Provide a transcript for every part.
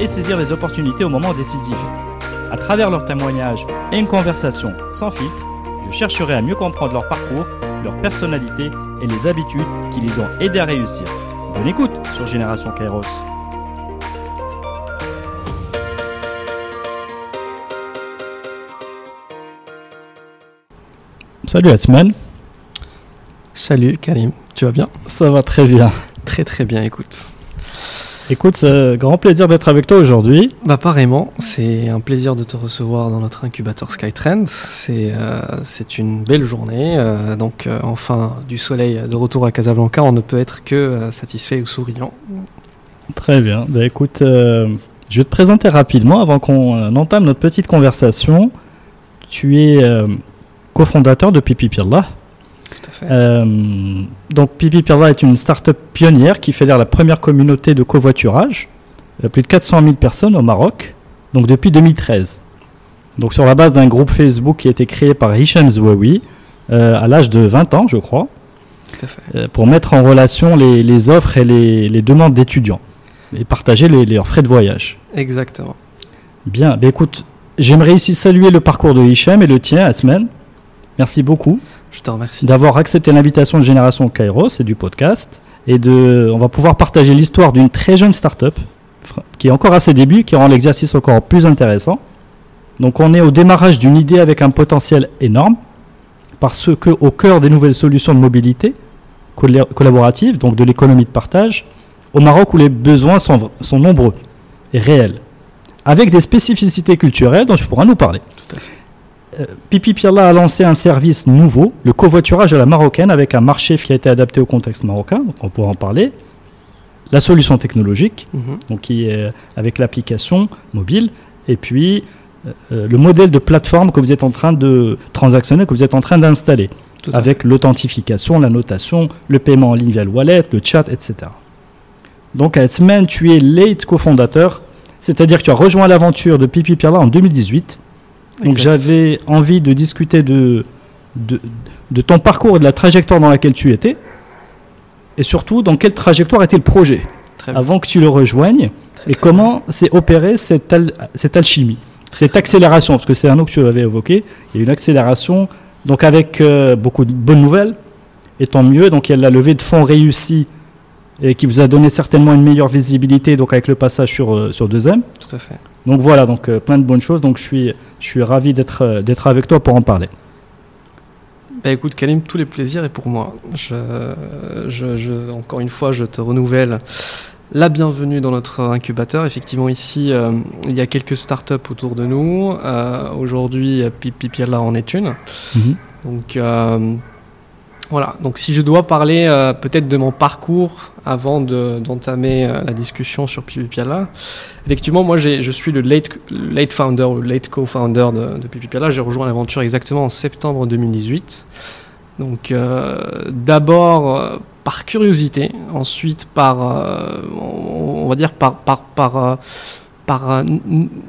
et saisir les opportunités au moment décisif. À travers leurs témoignages et une conversation sans filtre, je chercherai à mieux comprendre leur parcours, leur personnalité et les habitudes qui les ont aidés à réussir. Bonne écoute sur Génération Kairos. Salut Asman. Salut Karim, tu vas bien? Ça va très bien. Très très bien, écoute. Écoute, c'est un grand plaisir d'être avec toi aujourd'hui. Bah pareillement, c'est un plaisir de te recevoir dans notre incubateur Skytrend. C'est euh, c'est une belle journée, euh, donc euh, enfin du soleil de retour à Casablanca, on ne peut être que satisfait ou souriant. Très bien. Bah écoute, je vais te présenter rapidement avant qu'on entame notre petite conversation. Tu es cofondateur de Pipi Pirla. Tout à fait. Euh, donc Pipi Pirla est une start-up pionnière qui fédère la première communauté de covoiturage. Plus de 400 000 personnes au Maroc, donc depuis 2013. Donc sur la base d'un groupe Facebook qui a été créé par Hicham Zouaoui euh, à l'âge de 20 ans, je crois, Tout à fait. euh, pour mettre en relation les, les offres et les, les demandes d'étudiants et partager les- leurs frais de voyage. Exactement. Bien, ben écoute, j'aimerais ici saluer le parcours de Hicham et le tien, Asmen. Merci beaucoup Je te remercie. d'avoir accepté l'invitation de Génération Kairos et du podcast. Et de, on va pouvoir partager l'histoire d'une très jeune start-up qui est encore à ses débuts, qui rend l'exercice encore plus intéressant. Donc on est au démarrage d'une idée avec un potentiel énorme, parce que au cœur des nouvelles solutions de mobilité colla- collaborative, donc de l'économie de partage, au Maroc où les besoins sont, sont nombreux et réels, avec des spécificités culturelles dont tu pourras nous parler. Tout à fait. Euh, Pipi Pirla a lancé un service nouveau, le covoiturage à la marocaine, avec un marché qui a été adapté au contexte marocain, donc on pourra en parler. La solution technologique, Mhm. donc qui est euh, avec l'application mobile, et puis euh, le modèle de plateforme que vous êtes en train de transactionner, que vous êtes en train d'installer, avec l'authentification, la notation, le paiement en ligne via le wallet, le chat, etc. Donc à semaine, tu es late cofondateur, c'est-à-dire que tu as rejoint l'aventure de Pipi Pirla en 2018. Donc j'avais envie de discuter de, de, de ton parcours et de la trajectoire dans laquelle tu étais, et surtout dans quelle trajectoire était le projet Très bien. avant que tu le rejoignes, et comment s'est opérée cette, al- cette alchimie, cette accélération, parce que c'est un mot que tu avais évoqué, il y a une accélération, donc avec euh, beaucoup de bonnes nouvelles, et tant mieux, donc il y a la levée de fonds réussie, et qui vous a donné certainement une meilleure visibilité, donc avec le passage sur, euh, sur 2M. Tout à fait. Donc voilà, donc euh, plein de bonnes choses. Donc je suis, je suis ravi d'être euh, d'être avec toi pour en parler. Bah écoute Karim, tous les plaisirs est pour moi. Je, je, je- encore une fois, je te renouvelle la bienvenue dans notre incubateur. Effectivement, ici, euh, il y a quelques startups autour de nous. Aujourd'hui, Pipi Pirla en est une. Donc euh, voilà, donc si je dois parler euh, peut-être de mon parcours avant de- d'entamer euh, la discussion sur Pipi Piala, effectivement moi je suis le late, founder ou late co-founder de, de Pipi Piala, j'ai rejoint l'aventure exactement en septembre 2018. Donc euh, d'abord par curiosité, ensuite par, on, on va dire par, par, par, par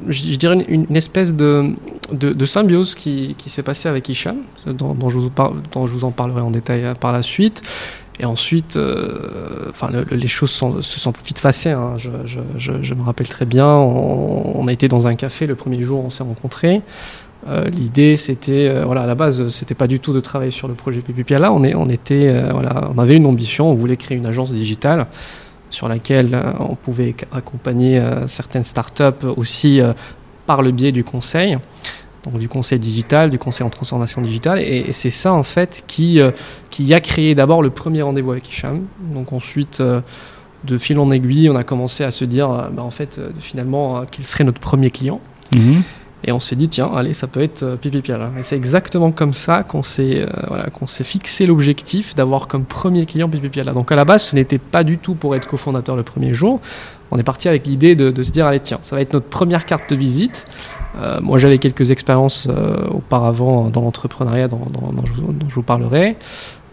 je dirais une, espèce de, de, symbiose qui, qui s'est passée avec Hicham, dont, je vous dont je vous en parlerai en détail euh, par la suite. Et ensuite, euh, enfin, le- le- les choses se sont vite passées. hein. Je, je- je- me rappelle très bien. On, a été dans un café le premier jour, on s'est rencontrés. Euh, L'idée, c'était, voilà, à la base, c'était pas du tout de travailler sur le projet Pipipiala. On, est, on était, voilà, on avait une ambition. On voulait créer une agence digitale sur laquelle euh, on pouvait ac- accompagner euh, certaines startups aussi euh, par le biais du conseil, donc du conseil digital, du conseil en transformation digitale. Et, c'est ça, en fait, qui, qui a créé d'abord le premier rendez-vous avec Hicham. Donc ensuite, de fil en aiguille, on a commencé à se dire, bah, en fait, finalement, quel serait notre premier client. Mhm. Et on s'est dit, tiens, allez, ça peut être euh, Pipi Piala. Et c'est exactement comme ça qu'on s'est euh, voilà, qu'on fixé l'objectif d'avoir comme premier client Pipi Piala. Donc à la base, ce n'était pas du tout pour être cofondateur le premier jour. On est parti avec l'idée de, se dire, allez, tiens, ça va être notre première carte de visite. Euh, moi, j'avais quelques expériences euh, auparavant dans l'entrepreneuriat dont, je, vous- parlerai.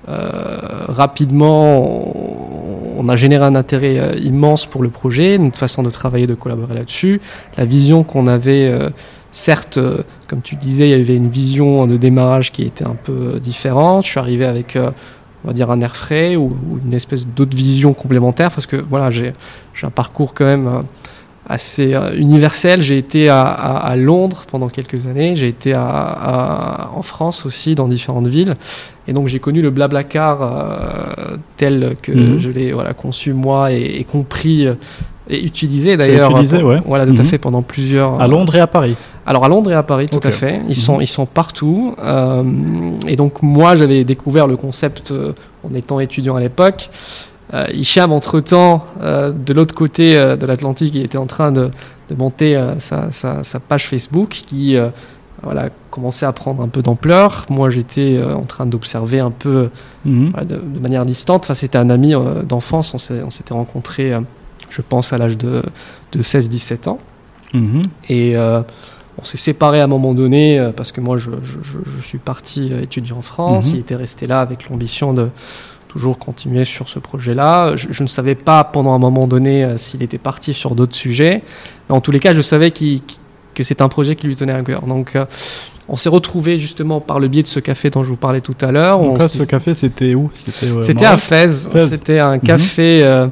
Euh, rapidement, on, a généré un intérêt euh, immense pour le projet, notre façon de travailler, de collaborer là-dessus. La vision qu'on avait, euh, certes, euh, comme tu disais, il y avait une vision de démarrage qui était un peu euh, différente. Je suis arrivé avec, euh, on va dire, un air frais ou, ou une espèce d'autre vision complémentaire parce que voilà, j'ai un parcours quand même. assez universel. J'ai été à, à- à Londres pendant quelques années, j'ai été à, en France aussi, dans différentes villes. Et donc j'ai connu le Blablacar euh, tel que Mhm. je l'ai voilà, conçu moi et, et compris et utilisé d'ailleurs. utilisé, ouais. Voilà, tout Mhm. à fait, pendant plusieurs... À Londres et à Paris. Alors à Londres et à Paris, tout à fait. Ils, Mhm. sont, ils sont partout. Euh, et donc moi, j'avais découvert le concept euh, en étant étudiant à l'époque. Euh, Hicham, entre-temps, euh, de l'autre côté de l'Atlantique, il était en train de, de monter sa, sa- sa page Facebook qui voilà, commençait à prendre un peu d'ampleur. Moi, j'étais euh, en train d'observer un peu Mhm. voilà, de, de manière distante. Enfin, c'était un ami euh, d'enfance. On s'était rencontrés, euh, je pense, à l'âge de, de 16-17 ans. Mhm. Et euh, on s'est séparés à un moment donné euh, parce que moi je, je- je- je suis parti euh, étudier en France. Mhm. Il était resté là avec l'ambition de toujours continuer sur ce projet-là. Je, je ne savais pas pendant un moment donné s'il était parti sur d'autres sujets. Mais en tous les cas, je savais que c'est un projet qui lui tenait à cœur. Donc euh, on s'est retrouvés justement par le biais de ce café dont je vous parlais tout à l'heure. Donc On là, ce café, c'était où? C'était euh, à Fès. Fès. C'était un café. euh,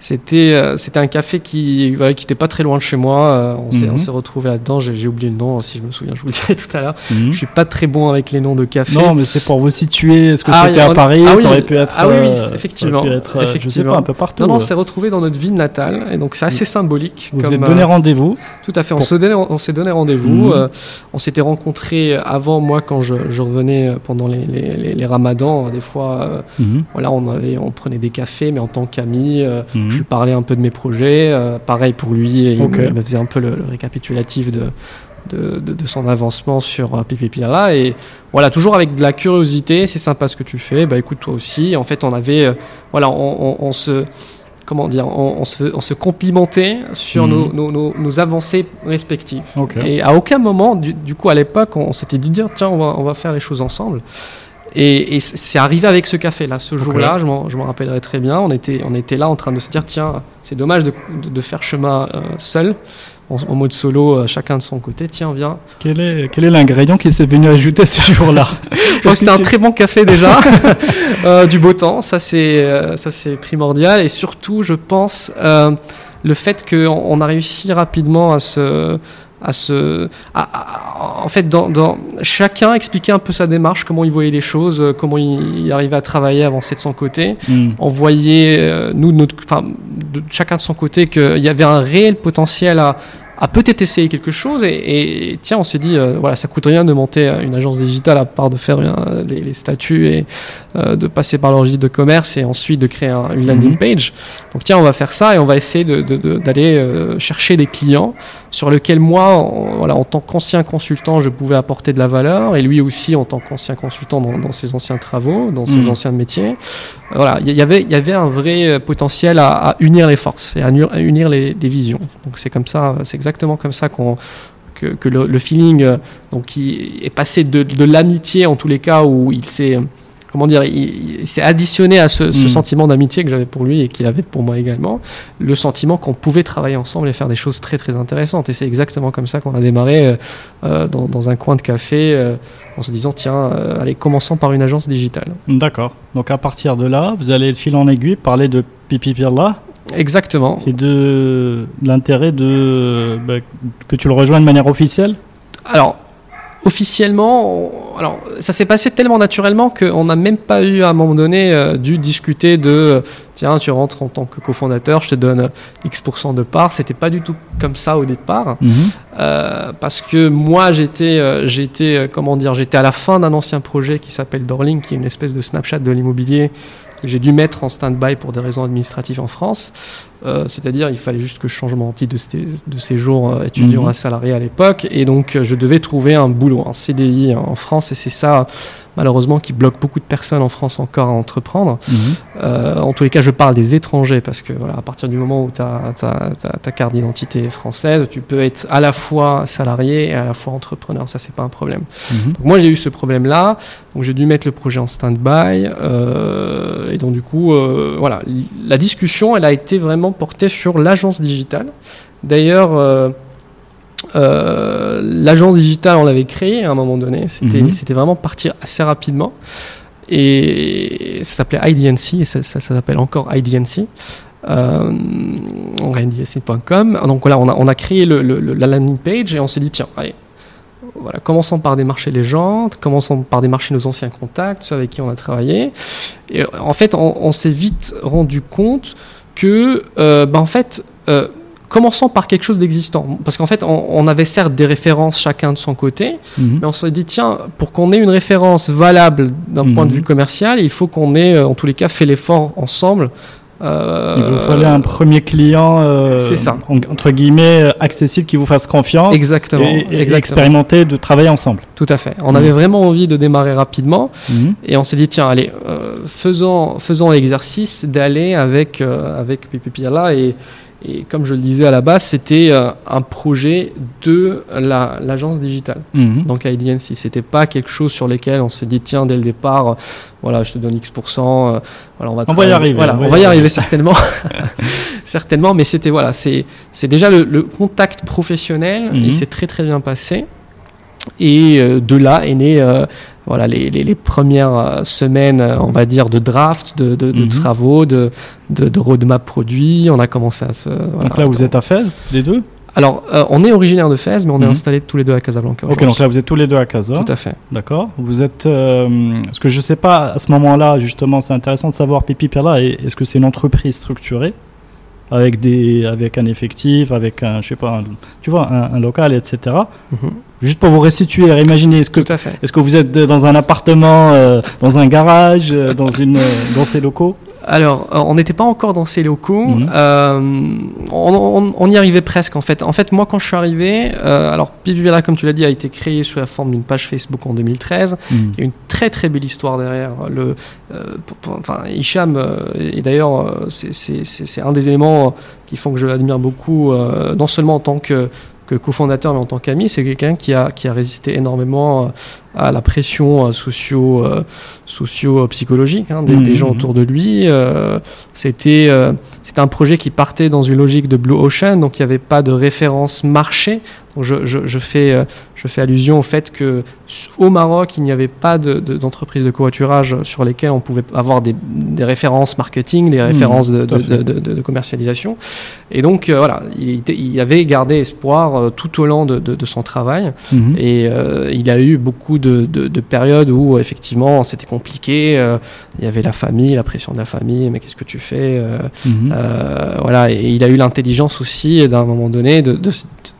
c'était euh, c'était un café qui voilà, qui était pas très loin de chez moi. Euh, on s'est Mhm. on s'est retrouvé là-dedans. J'ai oublié le nom. Si je me souviens, je vous le dirai tout à l'heure. Mhm. Je suis pas très bon avec les noms de café. Non, mais c'est pour vous situer. Est-ce que Ah, c'était à Paris ah oui, Ça aurait pu être. ah oui, oui, euh, effectivement, être, Je sais pas, un peu partout. Non, non, on s'est retrouvé dans notre ville natale, et donc c'est assez symbolique. Vous vous comme, êtes donné rendez-vous. Tout à fait. On Pour- s'est donné rendez-vous. Mhm. on s'était rencontrés avant moi quand je, je revenais pendant les, les, les- les ramadans. Des fois, Mhm. voilà, on avait, on prenait des cafés, mais en tant qu'amis. Je lui parlais un peu de mes projets, euh, pareil pour lui, et il me- faisait un peu le, le récapitulatif de, de, de- de son avancement sur euh, Pipi Piala. Et voilà, toujours avec de la curiosité, c'est sympa ce que tu fais, bah écoute toi aussi. En fait, on avait, euh, voilà, on, on- on se, comment dire, on, on se, complimentait sur Mhm. nos, nos- nos- nos avancées respectives. Et à aucun moment, du, du coup, à l'époque, on, s'était dit tiens, on va, on va faire les choses ensemble. Et, c'est arrivé avec ce café-là, ce jour-là, je m'en je m'en rappellerai très bien. On était, on était là en train de se dire tiens, c'est dommage de, de- de faire chemin euh, seul, en, en mode solo, euh, chacun de son côté. Tiens, viens. Quel est, quel est l'ingrédient qui s'est venu ajouter ce jour-là? Je pense que c'était un très bon café déjà, Euh, du beau temps, ça c'est c'est primordial et surtout je pense le fait qu'on on a réussi rapidement à se à à- en fait dans, dans chacun expliquer un peu sa démarche, comment il voyait les choses, euh, comment il, il arrivait à travailler, avancer de son côté. Mhm. On voyait euh, nous notre de chacun de son côté qu'il y avait un réel potentiel à à peut-être essayer quelque chose et, et tiens on s'est dit euh, voilà ça coûte rien de monter euh, une agence digitale à part de faire euh, les, les statuts et euh, de passer par le registre de commerce et ensuite de créer un- une landing Mhm. page donc tiens on va faire ça et on va essayer de- de- de- d'aller euh, chercher des clients sur lesquels moi en, voilà en tant qu'ancien consultant je pouvais apporter de la valeur et lui aussi en tant qu'ancien consultant dans, dans ses anciens travaux dans ses Mhm. anciens métiers voilà, il y avait, il y avait un vrai potentiel à, à unir les forces et à, unir les, les visions. Donc c'est comme ça, c'est exactement comme ça qu'on que, que le, le feeling euh, donc qui est passé de, de l'amitié en tous les cas où il s'est comment dire, il, il s'est additionné à ce, ce Mm. sentiment d'amitié que j'avais pour lui et qu'il avait pour moi également, le sentiment qu'on pouvait travailler ensemble et faire des choses très très intéressantes. Et c'est exactement comme ça qu'on a démarré euh, euh, dans, dans un coin de café euh, en se disant tiens, euh, allez, commençons par une agence digitale. D'accord. Donc à partir de là, vous allez de fil en aiguille parler de Pipi Pirla Exactement. et de l'intérêt de bah, que tu le rejoins de manière officielle? Alors, officiellement, on- alors, ça s'est passé tellement naturellement qu'on n'a même pas eu à un moment donné euh, dû discuter de euh, tiens, tu rentres en tant que cofondateur, je te donne X% de part. C'était pas du tout comme ça au départ. Euh, parce que moi j'étais euh, j'étais comment dire j'étais à la fin d'un ancien projet qui s'appelle Dorling qui est une espèce de Snapchat de l'immobilier j'ai dû mettre en stand-by pour des raisons administratives en France. Euh, c'est-à-dire, il fallait juste que je change mon titre de, séjour euh, étudiant Mhm. à salarié à l'époque. Et donc, euh, je devais trouver un boulot, un CDI en France. Et c'est ça, malheureusement, qui bloque beaucoup de personnes en France encore à entreprendre. Mhm. Euh, en tous les cas, je parle des étrangers parce que voilà, à partir du moment où tu as, ta carte d'identité française, tu peux être à la fois salarié et à la fois entrepreneur. Ça, c'est pas un problème. Mhm. Donc moi, j'ai eu ce problème-là. Donc j'ai dû mettre le projet en stand-by. euh, et donc du coup, euh, voilà, la discussion, elle a été vraiment portée sur l'agence digitale. D'ailleurs. Euh, l'agence digitale, on l'avait créée à un moment donné. C'était Mhm. vraiment partir assez rapidement. Et ça s'appelait IDNC, et ça, ça- ça s'appelle encore IDNC. Euh, IDNC.com. Donc voilà, on a, on a créé le, le- le- la landing page et on s'est dit, tiens, allez, voilà, commençons par démarcher les gens, commençons par démarcher nos anciens contacts, ceux avec qui on a travaillé. Et en fait, on, on s'est vite rendu compte que, euh, bah, en fait, euh, commençons par quelque chose d'existant. Parce qu'en fait, on, on avait certes des références chacun de son côté, Mhm. mais on s'est dit, tiens, pour qu'on ait une référence valable d'un point de Mhm. vue commercial, il faut qu'on ait, euh, en tous les cas, fait l'effort ensemble. Euh, Il vous fallait un premier client, euh, c'est ça. en- entre guillemets, euh, accessible, qui vous fasse confiance Exactement. et, et exactement. expérimenter de travailler ensemble. Tout à fait. On Mhm. avait vraiment envie de démarrer rapidement Mhm. et on s'est dit, tiens, allez, euh, faisons, faisons l'exercice d'aller avec, avec PPPLA et, et comme je le disais à la base, c'était euh, un projet de la- l'agence digitale. Mhm. Donc IDNC, c'était pas quelque chose sur lequel on s'est dit tiens dès le départ, euh, voilà je te donne X euh, voilà on va On va y arriver, voilà on on va y arriver. certainement, certainement, mais c'était voilà c'est c'est déjà le, le contact professionnel, Mhm. il s'est très très bien passé et euh, de là est né voilà les, les- les premières euh, semaines euh, on va dire de draft, de, de- de Mhm. travaux, de, de, roadmap produit, on a commencé à se voilà. Donc là, vous êtes à Fès, les deux? Alors euh, on est originaire de Fès, mais on est Mhm. installés tous les deux à Casablanca. Ok, donc là, vous êtes tous les deux à Casa. tout à fait. D'accord. Vous êtes. Euh, ce que je sais pas à ce moment-là, justement, c'est intéressant de savoir Pipi Perla. Est-ce que c'est une entreprise structurée? Avec des, avec un effectif, avec un, je sais pas, un- tu vois, un, un local, etc. Mhm. Juste pour vous restituer, imaginez, est-ce que, est-ce que vous êtes dans un appartement, euh, dans un garage, euh, dans une, euh, dans ces locaux? Alors, euh, on n'était pas encore dans ces locaux. Mhm. Euh, on, on- on y arrivait presque, en fait. En fait, moi, quand je suis arrivé, euh, alors Pipivela, comme tu l'as dit, a été créé sous la forme d'une page Facebook en 2013. Il y a une très très belle histoire derrière. Le, euh, pour- pour- enfin, Hicham, et d'ailleurs, c'est- un des éléments qui font que je l'admire beaucoup, non seulement en tant que, que cofondateur, mais en tant qu'ami. C'est quelqu'un qui a, qui a résisté énormément à la pression euh, socio, euh, socio-psychologique hein, des, Mhm. des gens autour de lui. Euh, C'était c'était un projet qui partait dans une logique de Blue Ocean, donc il n'y avait pas de référence marché. Donc je, je- je fais, je fais allusion au fait que au Maroc, il n'y avait pas de- de- d'entreprise de, covoiturage sur lesquelles on pouvait avoir des, des références marketing, des références de, de- commercialisation. Et donc euh, voilà, il, il avait gardé espoir euh, tout au long de, son travail. Mhm. Et euh, il a eu beaucoup de, de- de périodes où effectivement c'était compliqué. euh, il y avait la famille, la pression de la famille, mais qu'est-ce que tu fais euh, Mhm. euh, Voilà, et il a eu l'intelligence aussi d'un moment donné de, de-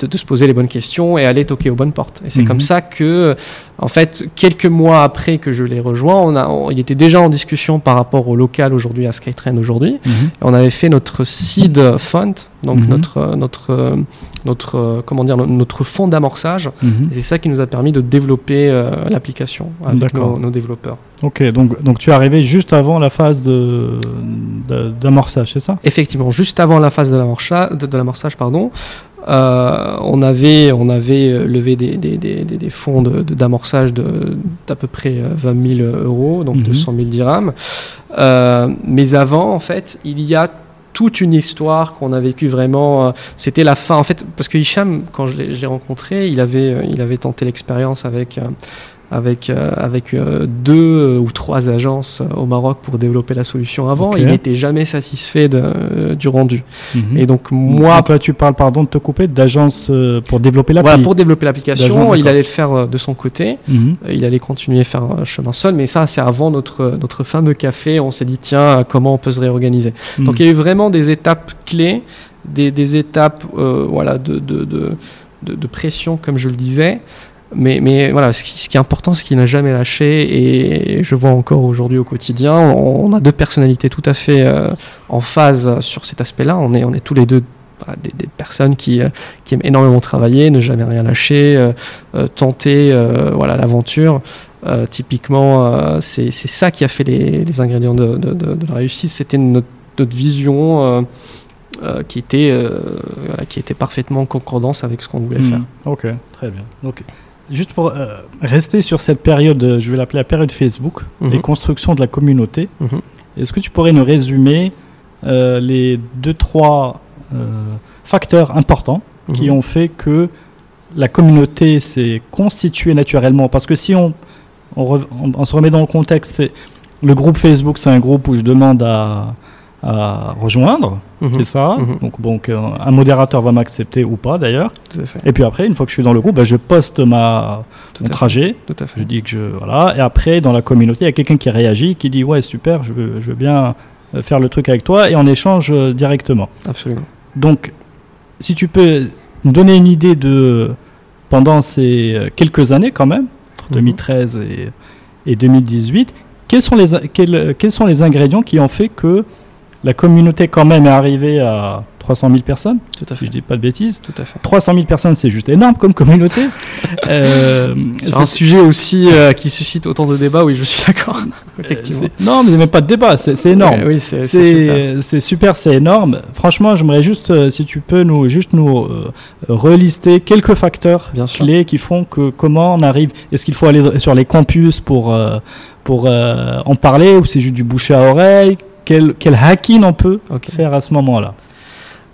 de- de se poser les bonnes questions et aller toquer aux bonnes portes. Et c'est Mhm. comme ça que, en fait, quelques mois après que je l'ai rejoint, on a, on- il était déjà en discussion par rapport au local aujourd'hui, à Skytrain aujourd'hui. Mhm. On avait fait notre seed fund, donc Mhm. notre, notre, notre, comment dire, notre fonds d'amorçage. Mhm. Et c'est ça qui nous a permis de développer euh, l'application avec nos, nos développeurs. Ok, donc, donc tu es arrivé juste avant la phase de, de- d'amorçage, c'est ça? Effectivement, juste avant la phase de l'amorçage, de, de l'amorçage, pardon, on avait, on avait euh, levé des, des, des, des- fonds d'amorçage de, d'à peu près euh, 20 000 euros, donc Mhm. 200 000 dirhams. Euh, mais avant, en fait, il y a toute une histoire qu'on a vécue vraiment. euh, C'était la fin, en fait, parce que Hicham, quand je l'ai, rencontré, il avait, euh, il avait tenté l'expérience avec. Avec, euh, avec euh, deux euh, ou trois agences au Maroc pour développer la solution avant. Il n'était jamais satisfait de, euh, du rendu. Mhm. Et donc moi, Donc là, tu parles, pardon de te couper, d'agence pour développer l'appli. voilà, pour développer l'application, il allait le faire de son côté. Mhm. Il allait continuer à faire euh, chemin seul. Mais ça, c'est avant notre, notre fameux café. On s'est dit, tiens, comment on peut se réorganiser? Mhm. Donc il y a eu vraiment des étapes clés, des, des étapes voilà, de, de, de, de- de pression, comme je le disais. Mais, mais voilà, ce qui, ce qui est important, c'est qu'il n'a jamais lâché. Et je vois encore aujourd'hui au quotidien, on, a deux personnalités tout à fait euh, en phase sur cet aspect-là. On est, on est tous les deux des, des, personnes qui, euh, qui, aiment énormément travailler, ne jamais rien lâcher, euh, euh tenter voilà l'aventure. typiquement, c'est ça qui a fait les, les ingrédients de, de, de, de, la réussite. C'était notre, notre, vision. Euh, qui, était, euh, voilà, qui était parfaitement en concordance avec ce qu'on voulait mmh. faire. Ok, très bien. Donc, juste pour euh, rester sur cette période, je vais l'appeler la période Facebook, mmh. les constructions de la communauté, mmh. est-ce que tu pourrais nous résumer les deux, trois facteurs importants qui ont fait que la communauté s'est constituée naturellement? Parce que si on, on, on, se remet dans le contexte, le groupe Facebook, c'est un groupe où je demande à à rejoindre, mmh. c'est ça. Mmh. Donc, donc euh, un modérateur va m'accepter ou pas d'ailleurs. Et puis après, une fois que je suis dans le groupe, bah, je poste ma, Tout mon trajet. Tout à fait. Je dis que je voilà. Et après, dans la communauté, il y a quelqu'un qui réagit, qui dit ouais super, je veux, je veux bien euh, faire le truc avec toi, et on échange euh, directement. Absolument. Donc, si tu peux nous donner une idée de pendant ces quelques années quand même, entre mmh. 2013 et, et 2018, quels sont les quels, quels sont les ingrédients qui ont fait que la communauté quand même est arrivée à 300 000 personnes. Tout à fait. Je dis pas de bêtises. Tout à fait. 300 000 personnes, c'est juste énorme comme communauté. euh, c'est un sujet aussi euh, qui suscite autant de débats. Oui, je suis d'accord. Effectivement. Euh, non, mais il n'y a même pas de débat. C'est énorme. Ouais, oui, c'est super. super, c'est énorme. Franchement, j'aimerais juste, euh, si tu peux nous juste nous relister quelques facteurs Bien clés sûr. qui font que comment on arrive. Est-ce qu'il faut aller sur les campus pour pour en parler ou c'est juste du bouche à oreille? Quel, quel, hacking on peut okay. faire à ce moment-là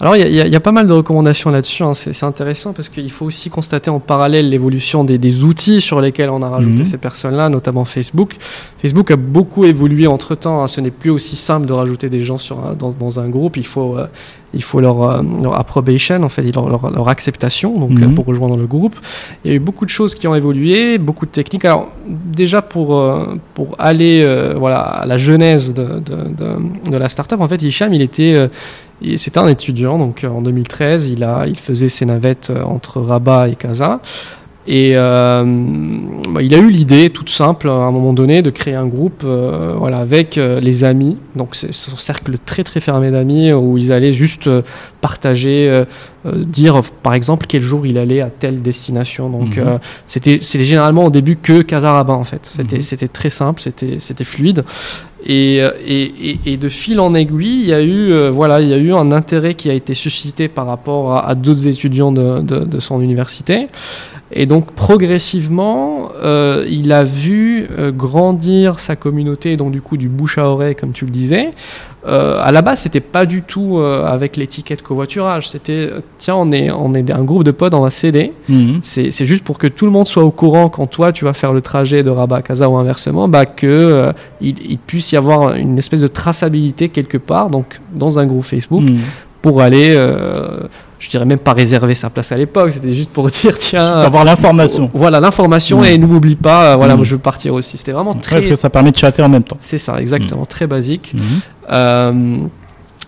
alors, il y, y, a pas mal de recommandations là-dessus. Hein. C'est intéressant parce qu'il faut aussi constater en parallèle l'évolution des, des, outils sur lesquels on a rajouté mmh. ces personnes-là, notamment Facebook. Facebook a beaucoup évolué entre temps. Hein. Ce n'est plus aussi simple de rajouter des gens sur un, dans, dans, un groupe. Il faut, euh, il faut leur, euh, leur, approbation, en fait, leur, leur, leur acceptation donc, mmh. euh, pour rejoindre le groupe. Il y a eu beaucoup de choses qui ont évolué, beaucoup de techniques. Alors, déjà pour, euh, pour aller voilà, à la genèse de, de, de, de la startup, en fait, Hicham, il était c'était un étudiant, donc en 2013, il, faisait ses navettes entre Rabat et Casa. Et euh, bah, il a eu l'idée, toute simple, à un moment donné, de créer un groupe euh, voilà, avec euh, les amis. Donc c'est son cercle très très fermé d'amis où ils allaient juste partager, dire par exemple quel jour il allait à telle destination. Donc mm -hmm. c'était généralement au début que Casarabin en fait. C'était mm -hmm. très simple, c'était fluide. Et, et, et, de fil en aiguille, il y a eu, euh, voilà, il y a eu un intérêt qui a été suscité par rapport à, à d'autres étudiants de, de, de, son université. Et donc progressivement, euh, il a vu euh, grandir sa communauté, donc du coup du bouche à oreille, comme tu le disais. Euh, à la base, c'était pas du tout euh, avec l'étiquette covoiturage. C'était tiens, on est on est un groupe de potes, on va s'aider. Mm -hmm. C'est juste pour que tout le monde soit au courant quand toi tu vas faire le trajet de Rabat à Casa ou inversement, bah que il, il, puisse y avoir une espèce de traçabilité quelque part, donc dans un groupe Facebook, mm -hmm. Pour aller je dirais même pas réserver sa place à l'époque, c'était juste pour dire tiens. Avoir l'information. Voilà, l'information mmh. et n'oublie pas, euh, voilà, mmh. moi je veux partir aussi. C'était vraiment très. Ouais, ça permet de chatter en même temps. C'est ça, exactement, mmh. très basique. Euh,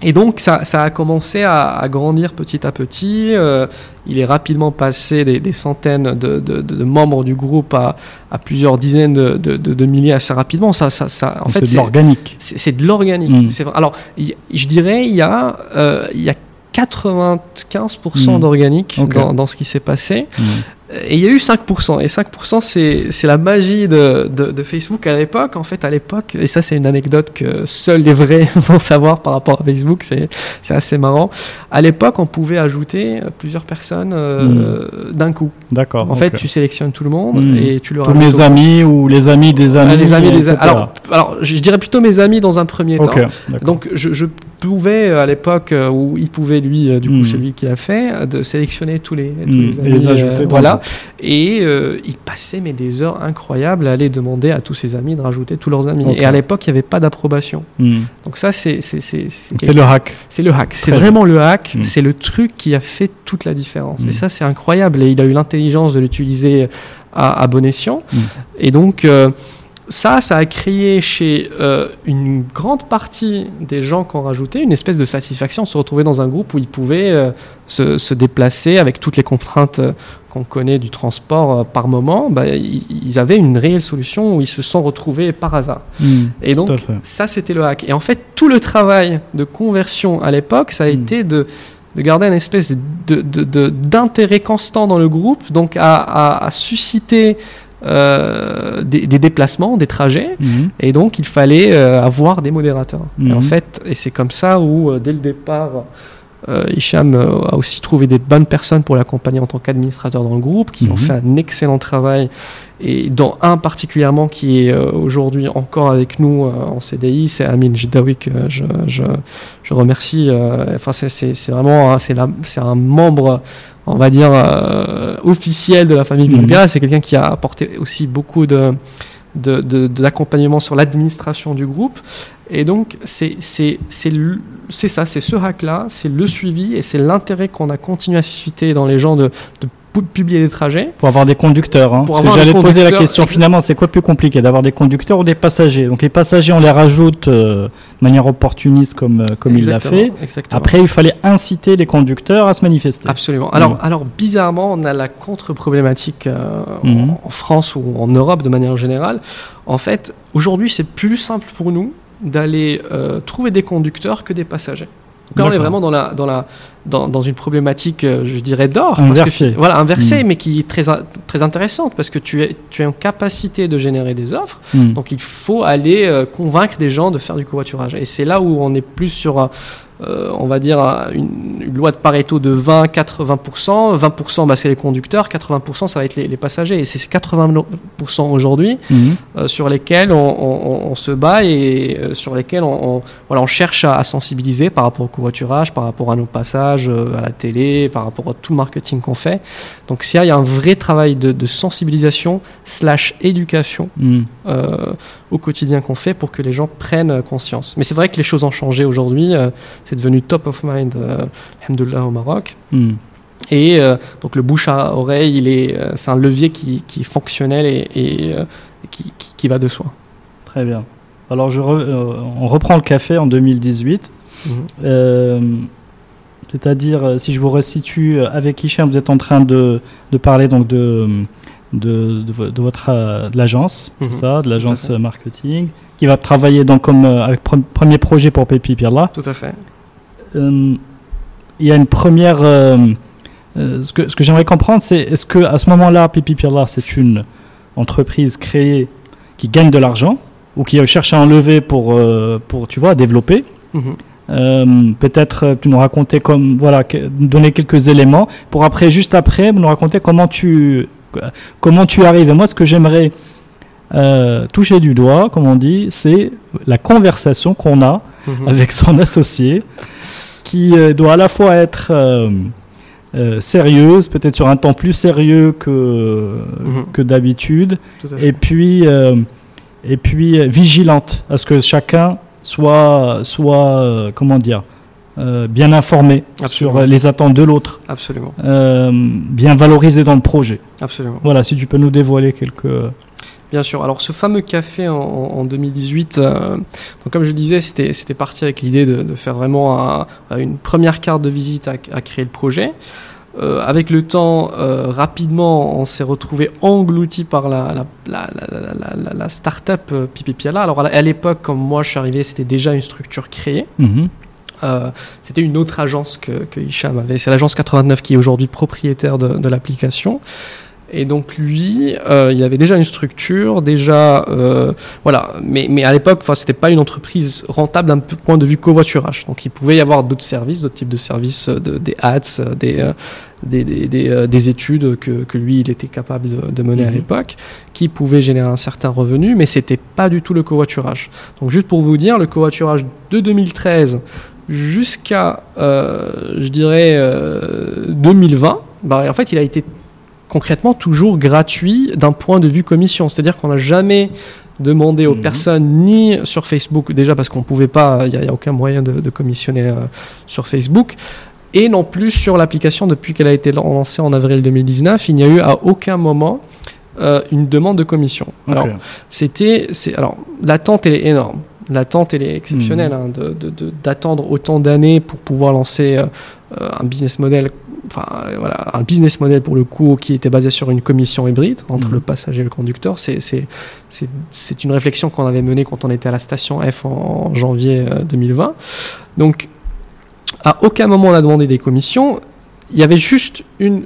et donc ça, ça, a commencé à, à, grandir petit à petit. Euh, il est rapidement passé des, des centaines de, de, de, membres du groupe à, à plusieurs dizaines de, milliers assez rapidement. Ça, ça, ça en fait, c'est de l'organique. C'est de l'organique. Alors, y, je dirais, il y a, euh, il y a 95% mmh. d'organique okay. dans, dans, ce qui s'est passé. Mmh. Et il y a eu 5%. Et 5%, c'est la magie de, de, de Facebook à l'époque. En fait, à l'époque, et ça, c'est une anecdote que seuls les vrais vont savoir par rapport à Facebook, c'est assez marrant. À l'époque, on pouvait ajouter plusieurs personnes euh, mmh. d'un coup. D'accord. En okay. fait, tu sélectionnes tout le monde mmh. et tu leur Tous mes amis ou les amis des amis. Ah, les amis des. Alors, alors, je dirais plutôt mes amis dans un premier okay. temps. Donc, je, je pouvait à l'époque où il pouvait lui du coup mmh. celui qui l'a fait de sélectionner tous les, tous les amis et les ajouter euh, voilà. Et euh, il passait mais des heures incroyables à aller demander à tous ses amis de rajouter tous leurs amis. Okay. et à l'époque il n'y avait pas d'approbation. Mmh. donc ça c'est c'est c'est le hack. C'est le hack. C'est vraiment le hack. Mmh. c'est le truc qui a fait toute la différence. Et ça c'est incroyable. Et il a eu l'intelligence de l'utiliser à, à, bon escient. Et donc euh, ça, ça a créé chez euh, une grande partie des gens qui ont rajouté une espèce de satisfaction de se retrouver dans un groupe où ils pouvaient euh, se, se, déplacer avec toutes les contraintes euh, qu'on connaît du transport par moment. Bah, ils, avaient une réelle solution où ils se sont retrouvés par hasard. Mmh, Et donc, ça, c'était le hack. Et en fait, tout le travail de conversion à l'époque, ça a mmh. été de de garder une espèce d'intérêt de, de, constant dans le groupe, donc à, à, à susciter euh, des, des, déplacements, des trajets, Mhm. et donc il fallait euh, avoir des modérateurs. Et en Mhm. fait, et c'est comme ça où euh, dès le départ, Hicham a aussi trouvé des bonnes personnes pour l'accompagner en tant qu'administrateur dans le groupe, qui ont Mhm. fait un excellent travail, et dont un particulièrement qui est aujourd'hui encore avec nous en CDI, c'est Amin Jidawi que je, je, je remercie. Enfin, c'est- vraiment la- c'est un membre on va dire, euh, officiel de la famille Mhm. Bilbia. C'est quelqu'un qui a apporté aussi beaucoup de, de, de- d'accompagnement sur l'administration du groupe. Et donc, c'est, c'est, c'est, le- c'est ça, c'est ce hack-là, c'est le suivi et c'est l'intérêt qu'on a continué à susciter dans les gens de, de publier des trajets. Pour avoir des conducteurs. Hein. Pour J'allais poser la question finalement, c'est quoi le plus compliqué D'avoir des conducteurs ou des passagers? Donc les passagers, on les rajoute euh, de manière opportuniste comme, euh, comme il l'a fait. Exactement. Après, il fallait inciter les conducteurs à se manifester. Absolument. Alors, alors bizarrement, on a la contre-problématique euh, Mhm. en, France ou en Europe de manière générale. En fait, aujourd'hui, c'est plus simple pour nous d'aller euh, trouver des conducteurs que des passagers. Donc là, on est vraiment dans, la, dans, la, dans, dans une problématique, euh, je dirais, d'or. Inversée. Voilà, inversée, Mhm. mais qui est très, très intéressante parce que tu es, tu es en capacité de générer des offres. Hmm. Donc il faut aller euh, convaincre des gens de faire du covoiturage. Et c'est là où on est plus sur, euh, on va dire, une, une loi de Pareto de 20-80%. 20%, bah, c'est les conducteurs, 80% ça va être les, les passagers. Et c'est ces 80% aujourd'hui euh, sur lesquels on, on- on se bat et sur lesquels on, on- voilà, on cherche à, à sensibiliser par rapport au covoiturage, par rapport à nos passages euh, à la télé, par rapport à tout le marketing qu'on fait. Donc s'il y a un vrai travail de, de sensibilisation slash éducation Hmm. euh, au quotidien qu'on fait pour que les gens prennent conscience. Mais c'est vrai que les choses ont changé aujourd'hui. euh, c'est devenu top of mind, euh, au Maroc. Hmm. Et euh, donc le bouche à oreille, il est, c'est un levier qui, qui est fonctionnel et, et, qui, qui- qui va de soi. Très bien. Alors, je re- on reprend le café en 2018. Mhm. C'est-à-dire, euh, si je vous resitue, euh, avec Hicham, vous êtes en train de, de parler donc de, de, de, vo- de votre euh, de l'agence, Mhm. ça, de l'agence marketing, qui va travailler donc comme avec pre- premier projet pour Pépi Pirla. Tout à fait. Euh, il y a une première. euh, euh, ce que, ce que j'aimerais comprendre, c'est est-ce que à ce moment-là, Pépi Pirla, c'est une entreprise créée qui gagne de l'argent ou qui cherche à enlever pour, pour tu vois, développer Mhm. Euh, peut-être euh, tu nous raconter comme voilà que- donner quelques éléments pour après juste après nous raconter comment tu comment tu arrives et moi ce que j'aimerais euh, toucher du doigt comme on dit c'est la conversation qu'on a Mhm. avec son associé qui euh, doit à la fois être euh, euh, sérieuse peut-être sur un temps plus sérieux que Mhm. que d'habitude et puis euh, et puis euh, vigilante à ce que chacun soit soit euh, comment dire euh, bien informé Absolument. sur euh, les attentes de l'autre Absolument. euh, bien valorisé dans le projet Absolument. voilà si tu peux nous dévoiler quelques Bien sûr. Alors, ce fameux café en, en 2018, euh, donc comme je disais, c'était c'était parti avec l'idée de, de faire vraiment un- une première carte de visite à, à créer le projet. Euh, avec le temps, euh, rapidement, on s'est retrouvé englouti par la, la, la, start-up euh, Pipi Piala. Alors, à l'époque, comme moi je suis arrivé, c'était déjà une structure créée. Mhm. Euh, c'était une autre agence que, que Hicham avait. C'est l'agence 89 qui est aujourd'hui propriétaire de, de l'application. Et donc lui, euh, il avait déjà une structure, déjà, euh, voilà. Mais, mais à l'époque, enfin, c'était pas une entreprise rentable d'un point de vue covoiturage. Donc il pouvait y avoir d'autres services, d'autres types de services, euh, de- des ads, des, euh, des, des, des, des études que, que lui, il était capable de, de mener à Mhm. l'époque, qui pouvaient générer un certain revenu, mais c'était pas du tout le covoiturage. Donc juste pour vous dire, le covoiturage de 2013 jusqu'à, je dirais, euh, 2020, bah, en fait, il a été concrètement toujours gratuit d'un point de vue commission. C'est-à-dire qu'on n'a jamais demandé aux Mhm. personnes, ni sur Facebook, déjà parce qu'on ne pouvait pas, il n'y a, aucun moyen de, de commissionner euh, sur Facebook, et non plus sur l'application depuis qu'elle a été lan- lancée en avril 2019. Il n'y a eu à aucun moment euh, une demande de commission. Alors, c'était, alors, l'attente elle est énorme. L'attente elle est exceptionnelle Mhm. hein, d'attendre autant d'années pour pouvoir lancer euh, un business model, enfin euh, voilà, un business model pour le coup qui était basé sur une commission hybride entre Mhm. le passager et le conducteur. C'est, une réflexion qu'on avait menée quand on était à la station F en, en janvier euh, 2020. Donc, à aucun moment on a demandé des commissions. Il y avait juste une,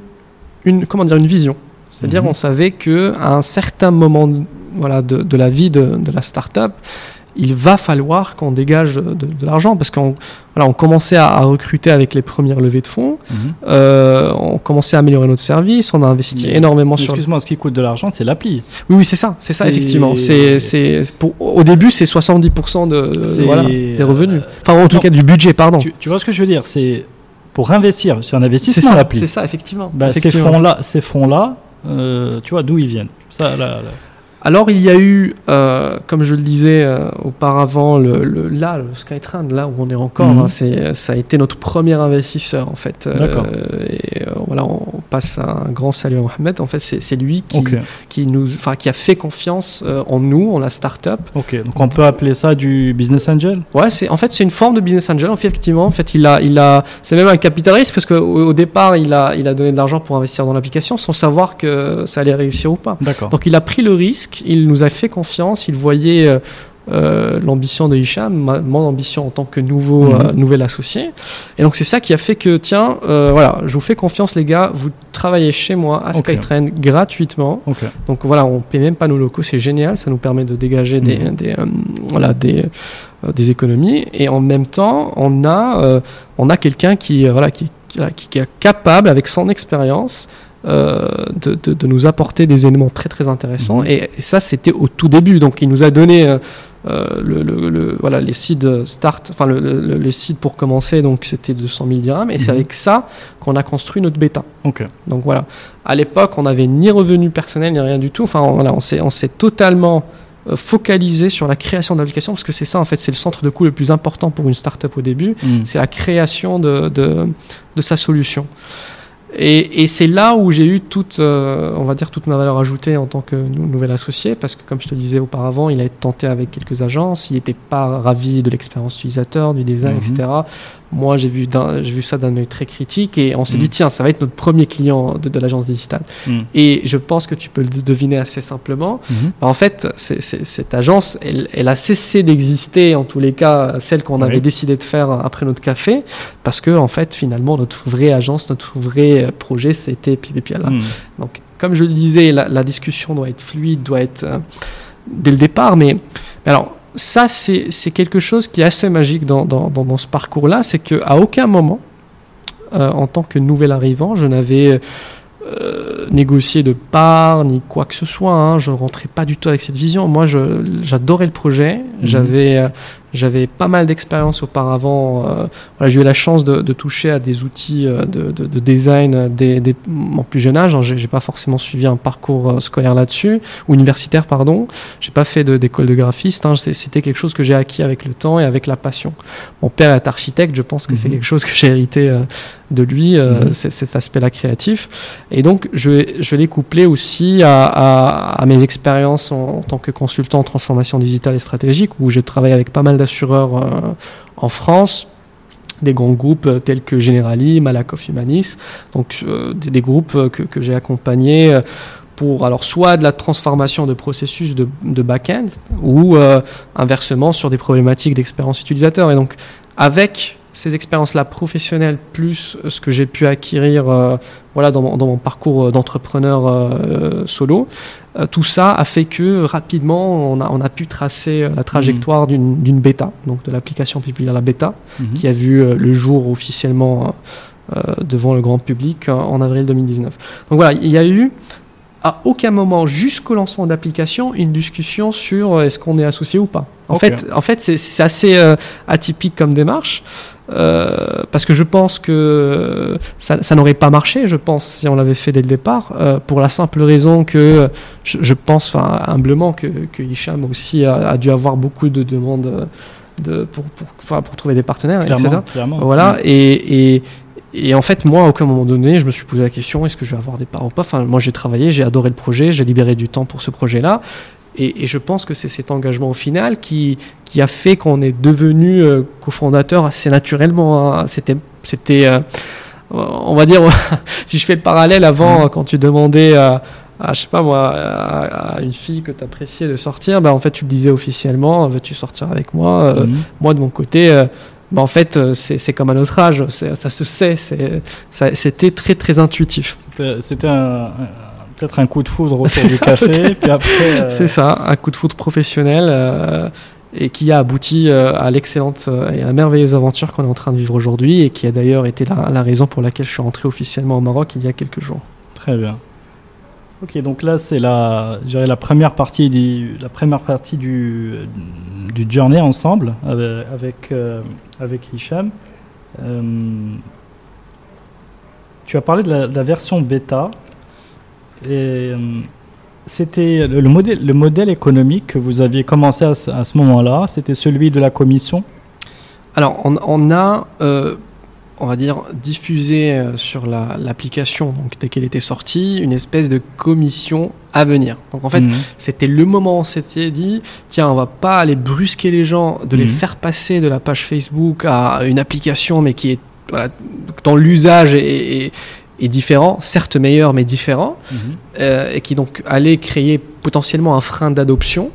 une comment dire, une vision. C'est-à-dire, Mhm. on savait que à un certain moment, voilà, de, de la vie de, de la start-up, il va falloir qu'on dégage de, de l'argent parce qu'on voilà, on commençait à, à recruter avec les premières levées de fonds, Mhm. euh, on commençait à améliorer notre service, on a investi Mais- énormément sur. Excuse-moi, ce qui coûte de l'argent, c'est l'appli. Oui, oui, c'est ça, c'est ça effectivement. C'est, c'est pour, au début, c'est 70% de, voilà, des revenus. Enfin, en tout cas, du budget, pardon. Tu, tu vois ce que je veux dire? C'est pour investir, c'est un C'est investissement ça, l'appli. c'est ça, effectivement. Bah, ces fonds-là, ces fonds-là, euh, tu vois d'où ils viennent? Ça, là, là. Alors il y a eu, euh, comme je le disais euh, auparavant, le, le- là, le Skytrain, là où on est encore, Mhm. hein, ça a été notre premier investisseur en fait. Euh, et voilà, on passe un grand salut à Mohamed. En fait, c'est, lui qui, Ok, qui nous, qui a fait confiance en nous, en la start-up. ok. Donc on peut appeler ça du business angel? Ouais, c'est en fait c'est une forme de business angel. Effectivement, en fait, il a, il a, c'est même un capital risque parce qu'au au départ, il a, il a donné de l'argent pour investir dans l'application sans savoir que ça allait réussir ou pas. D'accord. Donc il a pris le risque, il nous a fait confiance, il voyait euh, euh, l'ambition de Hicham, ma- mon ambition en tant que nouveau, Mhm. euh, nouvel associé. Et donc c'est ça qui a fait que, tiens, euh, voilà, je vous fais confiance les gars, vous travaillez chez moi à. Skytrain gratuitement. Donc voilà, on paie même pas nos locaux, c'est génial, ça nous permet de dégager des, Mhm. des, voilà, des, des économies. Et en même temps, on a, on a quelqu'un qui, voilà, qui- qui est capable, avec son expérience, euh, de, de- de nous apporter des éléments très très intéressants. Mhm. Et, et ça, c'était au tout début. Donc, il nous a donné euh, euh, le, le- le- voilà, les seeds start, enfin le, le- les seeds pour commencer. Donc, c'était 200 000 dirhams. Et c'est Mhm. avec ça qu'on a construit notre bêta. Donc voilà. À l'époque, on n'avait ni revenu personnel ni rien du tout. Enfin, on, voilà, on s'est, on s'est totalement focalisé sur la création d'applications parce que c'est ça, en fait, c'est le centre de coût le plus important pour une startup au début. Hmm. C'est la création de, de, de sa solution. Et, et c'est là où j'ai eu toute, euh, on va dire, toute ma valeur ajoutée en tant que nou- nouvel associé, parce que comme je te disais auparavant, il a été tenté avec quelques agences, il n'était pas ravi de l'expérience utilisateur, du design, Mhm. etc. Moi, j'ai vu, vu ça d'un œil très critique, et on s'est dit, tiens, ça va être notre premier client de, de l'agence digitale. Hmm. Et je pense que tu peux le deviner assez simplement. Mhm. En fait, c'est- c'est- cette agence, elle, elle a cessé d'exister, en tous les cas, celle qu'on avait décidé de faire après notre café, parce que, en fait, finalement, notre vraie agence, notre vrai projet, c'était Pipipiala. Hmm. Donc, comme je le disais, la, la discussion doit être fluide, doit être euh, dès le départ, mais, mais alors, ça, c'est quelque chose qui est assez magique dans, dans, dans, dans ce parcours-là, c'est qu'à aucun moment, euh, en tant que nouvel arrivant, je n'avais euh, négocié de part ni quoi que ce soit. hein. Je ne rentrais pas du tout avec cette vision. Moi, j'adorais le projet. J'avais euh, j'avais pas mal d'expérience auparavant. euh, voilà, J'ai eu la chance de, de toucher à des outils euh, de, de- de design euh, dès, dès mon plus jeune âge. hein. J'ai pas forcément suivi un parcours scolaire là-dessus, ou universitaire, pardon. J'ai pas fait d'école de, graphiste. hein. C'était quelque chose que j'ai acquis avec le temps et avec la passion. Mon père est architecte. Je pense que c'est Mhm. quelque chose que j'ai hérité euh, de lui, euh, Mhm. cet aspect-là créatif. Et donc, je, l'ai couplé aussi à, à- à mes expériences en, en tant que consultant en transformation digitale et stratégique, où j'ai travaillé avec pas mal d'assureurs euh, en France, des grands groupes euh, tels que Generali, Malakoff Humanis, donc euh, des, groupes que, que j'ai accompagnés pour alors soit de la transformation de processus de, back-end ou inversement sur des problématiques d'expérience utilisateur. Et donc avec ces expériences-là professionnelles plus ce que j'ai pu acquérir euh, voilà, dans, mon, dans mon parcours euh, d'entrepreneur euh, solo, euh, tout ça a fait que rapidement on a, on a pu tracer euh, la trajectoire d'une d'une bêta, donc de l'application Pipila la bêta, Mhm. qui a vu euh, le jour officiellement euh, devant le grand public euh, en avril 2019. Donc voilà, il y a eu à aucun moment jusqu'au lancement de l'application une discussion sur euh, est-ce qu'on est associé ou pas. En fait, en fait c'est- assez euh, atypique comme démarche. euh, parce que je pense que ça, ça n'aurait pas marché, je pense, si on l'avait fait dès le départ, euh, pour la simple raison que je, je pense humblement que, que Hicham aussi a, a dû avoir beaucoup de demandes de, pour, pour, trouver des partenaires, etc. Clairement. Voilà, et, et, Et en fait, moi, à aucun moment donné, je me suis posé la question est-ce que je vais avoir des parts ou pas? Enfin, moi, j'ai travaillé, j'ai adoré le projet, j'ai libéré du temps pour ce projet-là. Et, je pense que c'est cet engagement au final qui, qui a fait qu'on est devenu euh, cofondateur assez naturellement. Hein. C'était, c'était euh, on va dire, si je fais le parallèle avant, mmh. quand tu demandais à, je sais pas moi, à, une fille que tu appréciais de sortir, bah, en fait, tu le disais officiellement, veux-tu sortir avec moi? Euh, mmh. Moi, de mon côté, bah, en fait, c'est comme à notre âge, ça se sait, c'était très très intuitif. C'était peut-être un coup de foudre autour du café, puis après. Euh, c'est ça, un coup de foudre professionnel euh, et qui a abouti euh, à l'excellente et à la merveilleuse aventure qu'on est en train de vivre aujourd'hui et qui a d'ailleurs été la, raison pour laquelle je suis rentré officiellement au Maroc il y a quelques jours. Très bien. Ok, donc là c'est la, la première partie du, la première partie du, du journey ensemble avec avec, Hicham. tu as parlé de la version bêta. Et euh, c'était le modèle, le modèle économique que vous aviez commencé à, ce moment-là, c'était celui de la commission? Alors, on, a, euh, on va dire, diffusé euh, sur l'application, donc dès qu'elle était sortie, une espèce de commission à venir. Donc en fait, mhm. c'était le moment où on s'était dit, tiens, on va pas aller brusquer les gens, de les mhm. faire passer de la page Facebook à une application, mais qui est dans l'usage et, est différent, certes meilleur mais différent, mhm. euh, et qui donc allait créer potentiellement un frein d'adoption.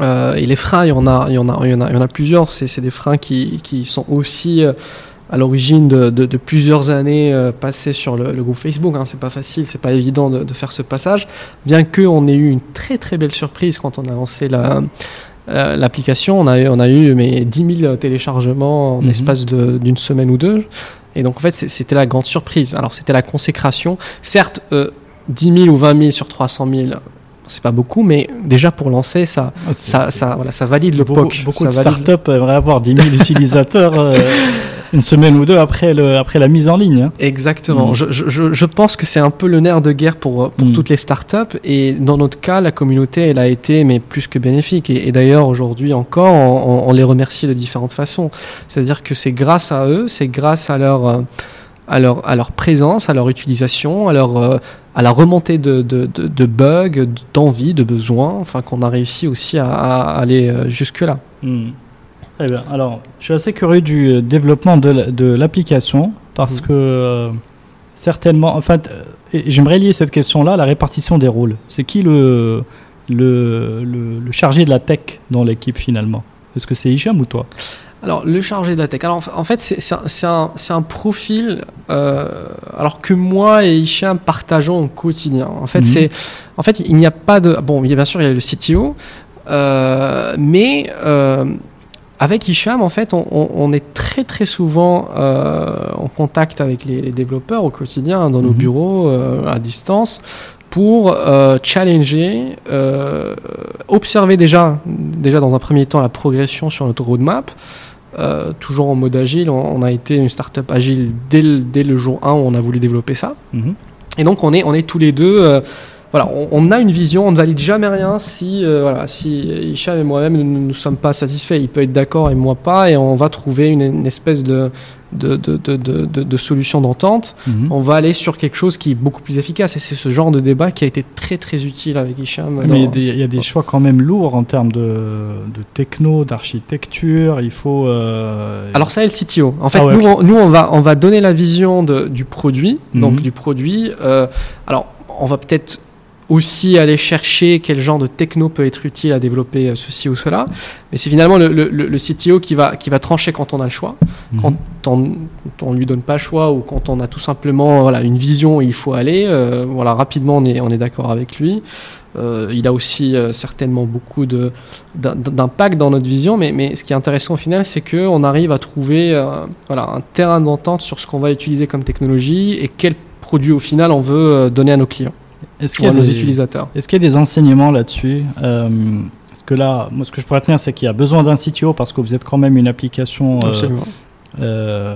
Euh, et les freins, il y en a, il y en a, il y en a, il y en a plusieurs. C'est des freins qui, qui sont aussi à l'origine de, de, plusieurs années passées sur le, groupe Facebook. Hein. C'est pas facile, c'est pas évident de, de, faire ce passage. Bien que on ait eu une très très belle surprise quand on a lancé la l'application, on a, eu, on a eu mais 10 000 téléchargements en mhm. espace d'une semaine ou deux. Et donc en fait, c'était la grande surprise. Alors c'était la consécration. Certes, 10 euh, 000 ou 20 000 sur 300 000, c'est pas beaucoup, mais déjà pour lancer, ça, ah, ça, ça, voilà, ça valide le POC. Beaucoup de startups aimeraient avoir 10 000 utilisateurs. Euh, une semaine ou deux après, le, après la mise en ligne. Hein. Exactement. Mm. Je, je, je, pense que c'est un peu le nerf de guerre pour, pour mm. toutes les startups. Et dans notre cas, la communauté, elle a été mais plus que bénéfique. Et, d'ailleurs, aujourd'hui encore, on, les remercie de différentes façons. C'est-à-dire que c'est grâce à eux, c'est grâce à leur, euh, à, leur, à leur présence, à leur utilisation, à leur... Euh, à la remontée de, de, de, bugs, d'envie, de besoins, enfin qu'on a réussi aussi à, aller euh, jusque-là. Mm. Très bien. Alors, je suis assez curieux du euh, développement de l'application parce mhm. que euh, certainement, en fait, euh, j'aimerais lier cette question-là à la répartition des rôles. C'est qui le, le, le, chargé de la tech dans l'équipe finalement? Est-ce que c'est Hicham ou toi? Alors, le chargé de la tech. Alors, en fait, c'est un, un, profil alors que moi et Hicham partageons au quotidien. En fait, mhm. c'est, en fait, il n'y a pas de. Bon, bien sûr, il y a le CTO, mais avec Hicham, en fait, on, est très très souvent euh, en contact avec les, développeurs au quotidien, dans nos mhm. bureaux, euh, à distance, pour euh, challenger, observer déjà, déjà dans un premier temps la progression sur notre roadmap. toujours en mode agile, on, a été une startup agile dès le, dès le, jour 1 où on a voulu développer ça. Mhm. Et donc on est, on est tous les deux voilà, on, a une vision, on ne valide jamais rien si, euh, voilà, si Hicham et moi-même ne nous sommes pas satisfaits. Il peut être d'accord et moi pas, et on va trouver une, espèce de, de, de, de, de solution d'entente. Mhm. On va aller sur quelque chose qui est beaucoup plus efficace, et c'est ce genre de débat qui a été très très utile avec Hicham. Mais il y, a des choix quand même lourds en termes de, techno, d'architecture. Il faut. Euh, Alors ça, est le CTO. En fait, ah nous, on, nous, on, va, on va donner la vision du produit, donc mhm. du produit. Euh, alors, on va peut-être aussi aller chercher quel genre de techno peut être utile à développer euh, ceci ou cela. Mais c'est finalement le, le, le, CTO qui va, qui va trancher quand on a le choix, mhm. quand on ne lui donne pas le choix ou quand on a tout simplement voilà, une vision et il faut aller. Euh, voilà, rapidement, on est, on est d'accord avec lui. Euh, il a aussi certainement beaucoup d'impact dans notre vision, mais, mais, ce qui est intéressant au final, c'est qu'on arrive à trouver voilà, un terrain d'entente sur ce qu'on va utiliser comme technologie et quel produit au final on veut donner à nos clients. Est-ce qu'il y a nos utilisateurs Est-ce qu'il y a des enseignements là-dessus euh, Parce que là, moi, ce que je pourrais tenir, c'est qu'il y a besoin d'un CTO parce que vous êtes quand même une application euh, euh,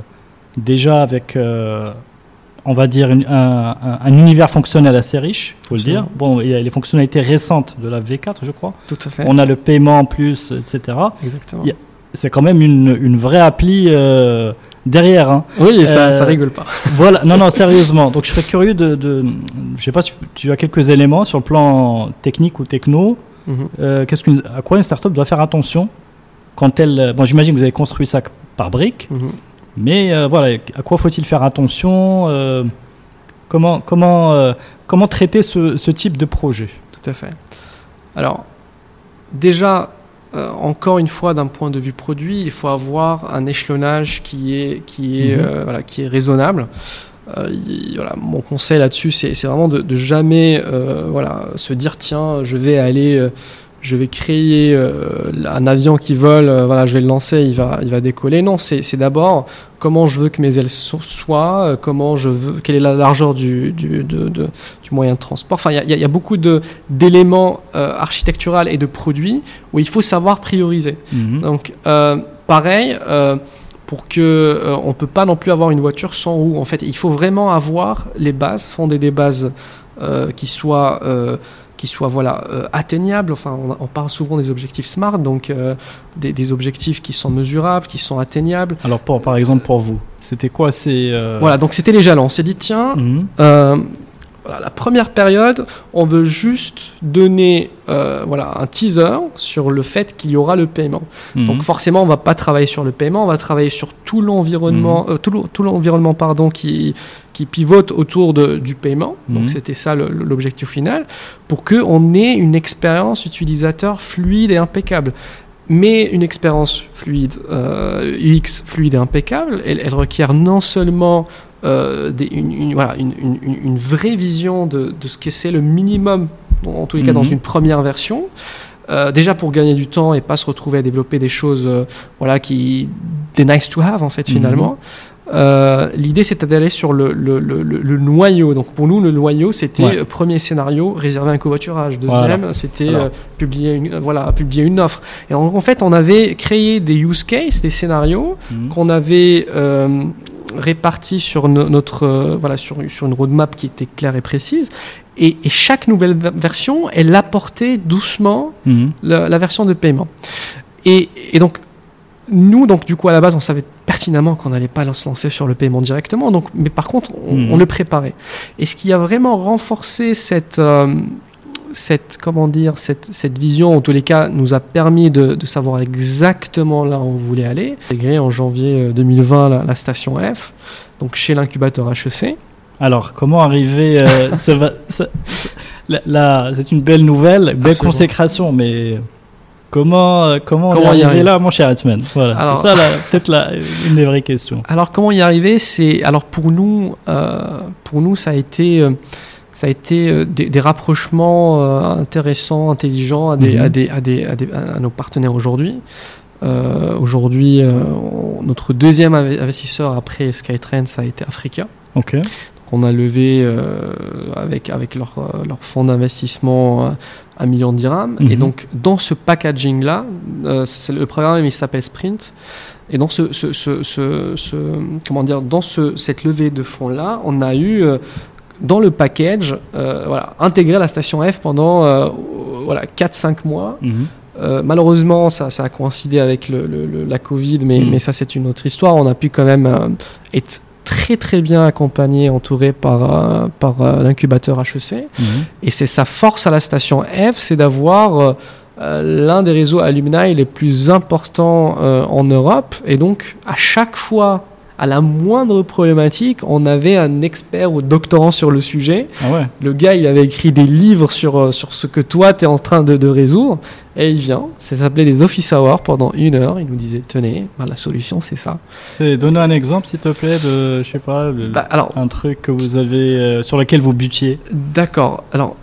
déjà avec, on va dire, un, univers fonctionnel assez riche, il faut le dire. Bon, il y a les fonctionnalités récentes de la V4, je crois. Tout à fait. On a le paiement en plus, etc. Exactement. C'est quand même une, une vraie appli derrière. Hein. Oui, ça, Euh, ça rigole pas. Voilà, non, non, sérieusement. Donc, je serais curieux de, de je sais pas si tu as quelques éléments sur le plan technique ou techno. Mhm. Euh, qu'est-ce qu'une- à quoi une startup doit faire attention quand elle. Bon, j'imagine que vous avez construit ça par briques, Mhm. mais euh, voilà, à quoi faut-il faire attention euh, Comment, comment, euh, comment traiter ce, ce type de projet? Tout à fait. Alors, déjà, euh, encore une fois, d'un point de vue produit, il faut avoir un échelonnage qui est, qui est, Mhm. euh, voilà, qui est raisonnable. Euh, voilà, mon conseil là-dessus, c'est c'est vraiment de, de jamais voilà, se dire tiens, je vais aller, je vais créer euh, un avion qui vole, euh, voilà, je vais le lancer, il va, il va décoller. Non, c'est c'est d'abord comment je veux que mes ailes so- soient, euh, comment je veux, quelle est la largeur du, du, de- de- du moyen de transport. Enfin, il y y, a- beaucoup de- d'éléments architecturaux et de produits où il faut savoir prioriser. Mhm. Donc, pareil, pour que euh, on peut pas non plus avoir une voiture sans roue. En fait, il faut vraiment avoir les bases, fonder des bases euh, qui soient euh, qui soient voilà euh, atteignables. Enfin, on, on parle souvent des objectifs smart, donc euh, des, des objectifs qui sont mesurables, qui sont atteignables. Alors, pour, par exemple, pour vous, c'était quoi ces. euh, Voilà, donc c'était les jalons. On s'est dit tiens, Mhm. Euh, voilà, la première période, on veut juste donner voilà, un teaser sur le fait qu'il y aura le paiement. Mhm. Donc forcément, on va pas travailler sur le paiement, on va travailler sur tout l'environnement, tout le- tout l'environnement pardon qui qui pivote autour de- du paiement. Mhm. Donc c'était ça l'objectif final, pour que on ait une expérience utilisateur fluide et impeccable. Mais une expérience fluide, euh, UX fluide et impeccable, elle, elle requiert non seulement euh, des- une, une- voilà, une, une- une- une vraie vision de, de ce que c'est le minimum, en tous les cas dans Mhm. une première version, euh, déjà pour gagner du temps et pas se retrouver à développer des choses, euh, voilà, qui des nice to have en fait Mhm. finalement. Euh, L'idée c'était d'aller sur le, le, le, le- le noyau. Donc pour nous le noyau c'était Ouais. euh, premier scénario réserver un covoiturage. Deuxième Voilà. c'était euh, publier une voilà publier une offre. Et en, en fait on avait créé des use cases, des scénarios Mhm. qu'on avait euh, répartis sur no- notre voilà sur, sur une roadmap qui était claire et précise. Et, et chaque nouvelle ver- version, elle apportait doucement Mhm. la, la version de paiement. Et, et donc, nous, donc, du coup, à la base, on savait pertinemment qu'on n'allait pas se lancer sur le paiement directement. Donc, mais par contre, on, Mhm. on le préparait. Et ce qui a vraiment renforcé cette, euh, cette, comment dire, cette, cette vision, en tous les cas, nous a permis de, de savoir exactement là où on voulait aller. Intégré en janvier euh, 2020 la, la station F, donc chez l'incubateur HEC. Alors, comment arriver euh, ça va, ça- là, c'est une belle nouvelle, belle Absolument. consécration, mais comment, euh, comment, y arriver là, mon cher Hitman Voilà, c'est ça peut-être une des vraies questions. Alors comment y arriver? C'est alors pour nous, euh, pour nous ça a été, euh, ça a été des, des rapprochements euh, intéressants, intelligents à des, Mhm. à, des, à, des, à, des- à nos partenaires aujourd'hui. Aujourd'hui, notre deuxième inve- investisseur après Skytrend, ça a été Africa. Ok. Donc, on a levé avec, avec leur, leur fonds d'investissement un million de dirhams. Mhm. Et donc, dans ce packaging-là, euh, c'est le programme, il s'appelle Sprint. Et dans ce, ce, ce, comment dire, dans ce, cette levée de fonds-là, on a eu euh, dans le package, euh, voilà, intégré la station F pendant voilà, 4-5 mois. Mhm. Euh, malheureusement, ça, ça a coïncidé avec le, le- le- la Covid, mais, Mm. mais ça, c'est une autre histoire. On a pu quand même euh, être très très bien accompagné, entouré par, euh, par euh, l'incubateur HEC. Mhm. Et c'est sa force à la station F, c'est d'avoir euh, l'un des réseaux alumni les plus importants en Europe. Et donc, à chaque fois, à la moindre problématique, on avait un expert ou doctorant sur le sujet. Ah ouais. Le gars, il avait écrit des livres sur, euh, sur ce que toi, tu es en train de, de résoudre. Et il vient, ça s'appelait des office hours pendant une heure. Il nous disait, tenez, bah, la solution, c'est ça. C'est- Donne un exemple, s'il te plaît, de, je sais pas, le- Bah, alors, un truc que vous avez, euh, sur lequel vous butiez. D'accord. Alors,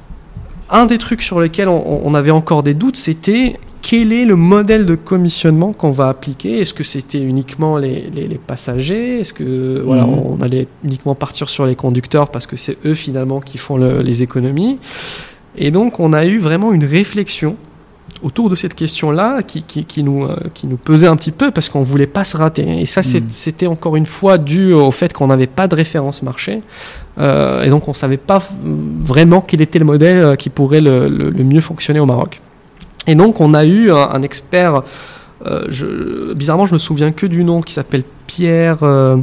un des trucs sur lesquels on, on avait encore des doutes, c'était quel est le modèle de commissionnement qu'on va appliquer? Est-ce que c'était uniquement les, les- les passagers? Est-ce que voilà, Mhm. on allait uniquement partir sur les conducteurs parce que c'est eux finalement qui font le- les économies? Et donc, on a eu vraiment une réflexion autour de cette question-là qui, qui- qui nous, euh, qui nous pesait un petit peu parce qu'on voulait pas se rater. Et ça, Mhm. c'était encore une fois dû au fait qu'on n'avait pas de référence marché. Euh, et donc, on savait pas vraiment quel était le modèle euh, qui pourrait le, le- le mieux fonctionner au Maroc. Et donc, on a eu un, un expert euh, je, bizarrement, je me souviens que du nom qui s'appelle Pierre. euh,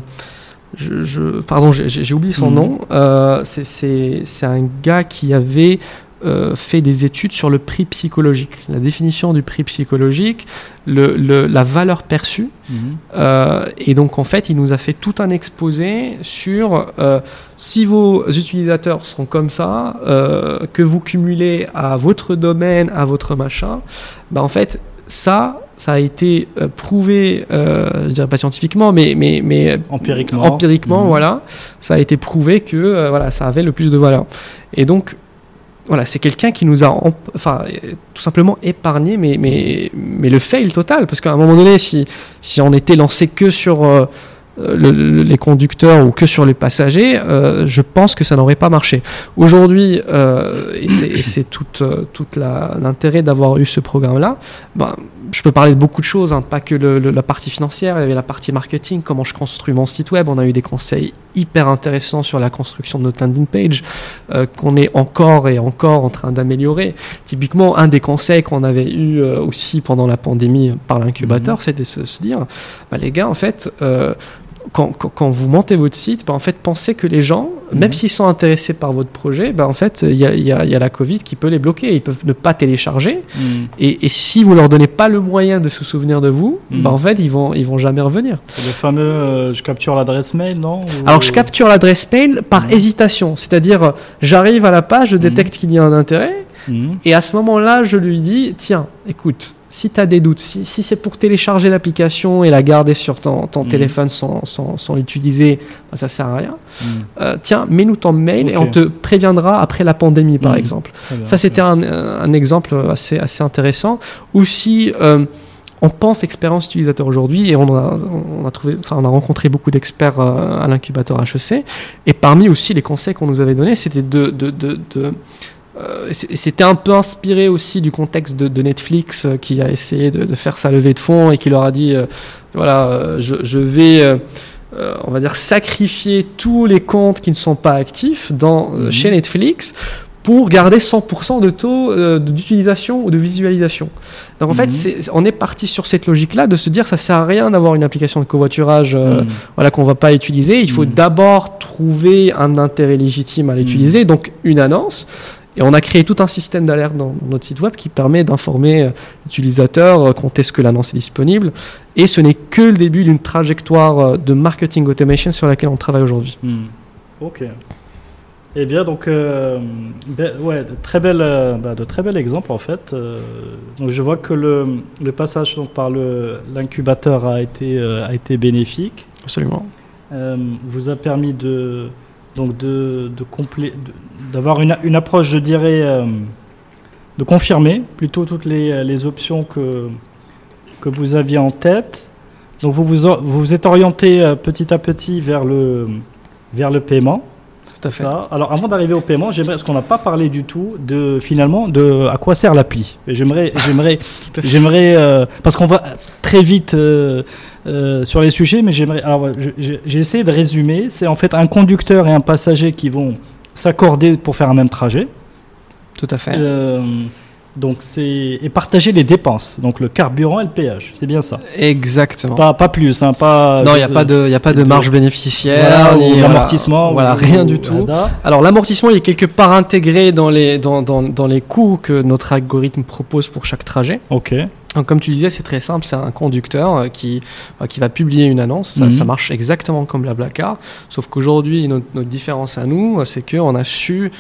je, je- pardon, j'ai- oublié son Mhm. nom. Euh, c'est un gars qui avait euh, fait des études sur le prix psychologique, la définition du prix psychologique, le, le- la valeur perçue. Mhm. Euh, et donc en fait, il nous a fait tout un exposé sur euh, si vos utilisateurs sont comme ça, que vous cumulez à votre domaine, à votre machin, bah en fait ça, ça a été prouvé, euh, je dirais pas scientifiquement, mais mais mais Empiriquement. empiriquement, Mhm. voilà, ça a été prouvé que euh, voilà, ça avait le plus de valeur. Et donc voilà, c'est quelqu'un qui nous a enfin, tout simplement épargné, mais, mais, mais le fail total. Parce qu'à un moment donné, si, si on était lancé que sur euh, le- le- les conducteurs ou que sur les passagers, euh, je pense que ça n'aurait pas marché. Aujourd'hui, euh, et c'est- tout, l'intérêt d'avoir eu ce programme-là, ben, je peux parler de beaucoup de choses, hein, pas que le- le- la partie financière, il y avait la partie marketing, comment je construis mon site web. On a eu des conseils hyper intéressants sur la construction de notre landing page, euh, qu'on est encore et encore en train d'améliorer. Typiquement, un des conseils qu'on avait eu euh, aussi pendant la pandémie par l'incubateur, c'était de se, se dire, bah, les gars, en fait, euh, quand, quand- quand vous montez votre site, bah, en fait, pensez que les gens, même Mhm. s'ils sont intéressés par votre projet, bah, en fait, il y a, y y la Covid qui peut les bloquer. Ils peuvent ne pas télécharger. Mhm. Et, et si vous leur donnez pas le moyen de se souvenir de vous, bah, en fait, ils vont, ils vont jamais revenir. C'est le fameux euh, je capture l'adresse mail, non Ou- Alors, je capture l'adresse mail par Mhm. hésitation. C'est-à-dire, j'arrive à la page, je détecte qu'il y a un intérêt. Et à ce moment-là, je lui dis, tiens, écoute, si tu as des doutes, si, si c'est pour télécharger l'application et la garder sur ton, ton Mhm. téléphone sans, sans, sans l'utiliser, bah, ça sert à rien. Mhm. Euh, tiens, mets-nous ton mail et on te préviendra après la pandémie, par Mhm. exemple. Bien. Ça, c'était un, un exemple assez, assez intéressant. Aussi, euh, on pense expérience utilisateur aujourd'hui et on a, on a, trouvé, enfin, on a rencontré beaucoup d'experts euh, à l'incubateur HEC. Et parmi aussi les conseils qu'on nous avait donnés, c'était de. de, de, de euh, c'était un peu inspiré aussi du contexte de, de Netflix euh, qui a essayé de, de faire sa levée de fonds et qui leur a dit euh, voilà, je, je vais. on va dire sacrifier tous les comptes qui ne sont pas actifs dans, Mhm. chez Netflix pour garder 100% de taux d'utilisation ou de visualisation. Donc en Mhm. fait, c'est- on est parti sur cette logique-là de se dire ça sert à rien d'avoir une application de covoiturage euh, Mhm. voilà, qu'on va pas utiliser. Il faut Mhm. d'abord trouver un intérêt légitime à l'utiliser, donc une annonce. Et on a créé tout un système d'alerte dans, dans notre site web qui permet d'informer euh, l'utilisateur euh, quand est-ce que l'annonce est disponible. Et ce n'est que le début d'une trajectoire euh, de marketing automation sur laquelle on travaille aujourd'hui. Hmm. Ok. Eh bien, donc, euh, ben, ouais, de très bel, euh, bah, de très bel exemple en fait. Euh, donc, je vois que le, le passage donc, par le- l'incubateur a été, a été bénéfique. Absolument. Vous a permis de donc de, de complé- de- d'avoir une, une approche, je dirais, euh, de confirmer plutôt toutes les, les options que, que vous aviez en tête. Donc vous vous, vous vous êtes orienté euh, petit à petit vers le, vers le paiement. Tout à fait. Ça. Alors avant d'arriver au paiement, j'aimerais, parce qu'on n'a pas parlé du tout de finalement de à quoi sert l'appli. Et J'aimerais, j'aimerais, j'aimerais, euh, parce qu'on va très vite euh, euh, sur les sujets, mais j'aimerais. Alors j'ai essayé de résumer. C'est en fait un conducteur et un passager qui vont s'accorder pour faire un même trajet. Tout à fait. Euh, donc c'est et partager les dépenses, donc le carburant et le péage. C'est bien ça. Exactement. Pas, pas plus, hein, pas. non, il n'y a pas de, il y a pas de de- marge Voilà, bénéficiaire, ni voilà, l'amortissement. Voilà, rien ou du tout. Alors l'amortissement il est quelque part intégré dans les, dans, dans, dans les coûts que notre algorithme propose pour chaque trajet. Ok. Donc, comme tu disais, c'est très simple, c'est un conducteur euh, qui, euh, qui va publier une annonce, ça, Mhm. ça marche exactement comme Blablacar, sauf qu'aujourd'hui notre, notre différence à nous, euh, c'est qu'on a su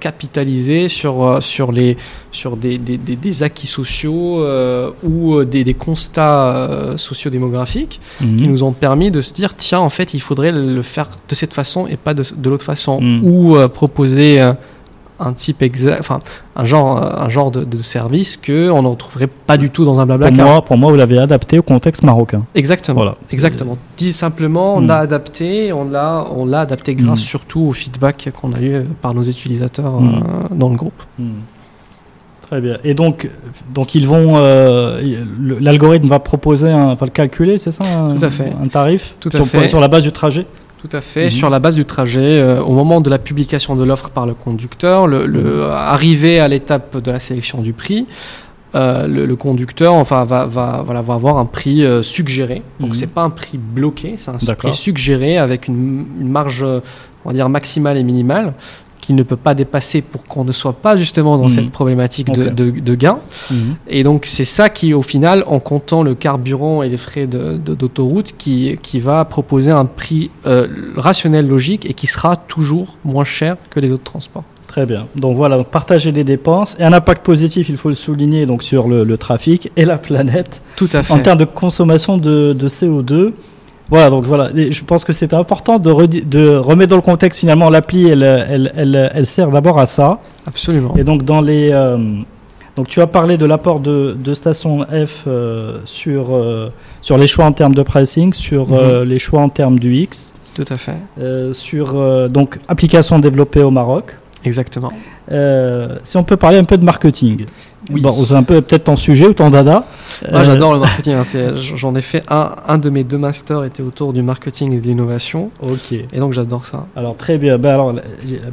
capitaliser sur, sur, les, sur des, des, des, des acquis sociaux euh, ou des, des constats euh, sociodémographiques Mhm. qui nous ont permis de se dire tiens en fait il faudrait le faire de cette façon et pas de, de l'autre façon Mm. ou euh, proposer un type exact enfin un genre euh, un genre de, de service que on n'en trouverait pas du tout dans un Pour blabla moi, pour moi, vous l'avez adapté au contexte marocain. exactement Voilà. exactement dit simplement on Mm. l'a adapté on l'a on l'a adapté grâce Mm. surtout au feedback qu'on a eu par nos utilisateurs Mm. euh, dans le groupe Hmm. Très bien. Et donc, donc ils vont, euh, l'algorithme va proposer, un, va le calculer, c'est ça un, Tout à fait. Un tarif Tout à fait. sur la base du trajet? Tout à fait. Mhm. Sur la base du trajet, euh, au moment de la publication de l'offre par le conducteur, le, le- arrivé à l'étape de la sélection du prix, euh, le, le conducteur enfin, va, va, voilà, va avoir un prix euh, suggéré. Donc Mhm. c'est pas un prix bloqué, c'est un prix suggéré avec une, une marge on va dire maximale et minimale qu'il ne peut pas dépasser pour qu'on ne soit pas justement dans Mhm. cette problématique de, Ok. de, de gain. Mhm. Et donc c'est ça qui au final, en comptant le carburant et les frais d'autoroute, qui, qui va proposer un prix euh, rationnel, logique et qui sera toujours moins cher que les autres transports. Très bien. Donc voilà, donc partager les dépenses et un impact positif, il faut le souligner, donc sur le, le trafic et la planète Tout à fait. en termes de consommation de, de CO2. Voilà, donc voilà, Et je pense que c'est important de, de remettre dans le contexte finalement l'appli, elle, elle, elle, elle sert d'abord à ça. Absolument. Et donc dans les, euh, donc tu as parlé de l'apport de, de Station F euh, sur euh, sur les choix en termes de pricing, sur euh, les choix en termes du X, Tout à fait. sur donc application développée au Maroc. Exactement. Si on peut parler un peu de marketing. Oui. Bon, c'est un peu peut-être ton sujet ou ton dada. Moi, Euh, j'adore le marketing. hein, J'en ai fait un, un de mes deux masters était autour du marketing et de l'innovation. Ok. Et donc j'adore ça. Alors très bien. Ben, alors la,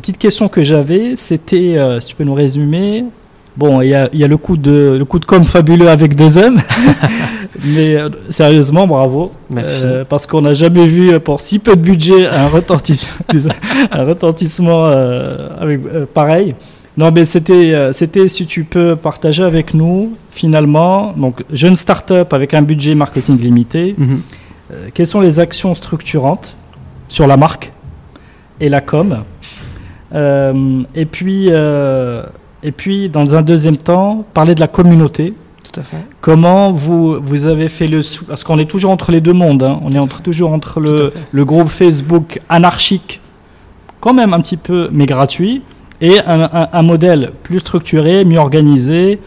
petite question que j'avais, c'était euh, si tu peux nous résumer. Bon, il y a, y a le coup de le coup de com fabuleux avec deux M, mais euh, sérieusement, bravo. Merci. Parce qu'on n'a jamais vu pour si peu de budget un retentissement, un retentissement avec, pareil. Non, mais c'était, euh, c'était si tu peux partager avec nous finalement, donc jeune start-up avec un budget marketing limité. Mhm. Euh, quelles sont les actions structurantes sur la marque et la com Euh, et, puis, euh, et puis, dans un deuxième temps, parler de la communauté. Tout à fait. Comment vous, vous avez fait le... Parce qu'on est toujours entre les deux mondes. hein. On est entre, toujours entre le groupe Facebook anarchique, quand même un petit peu, mais gratuit, et un, un- un modèle plus structuré, mieux organisé,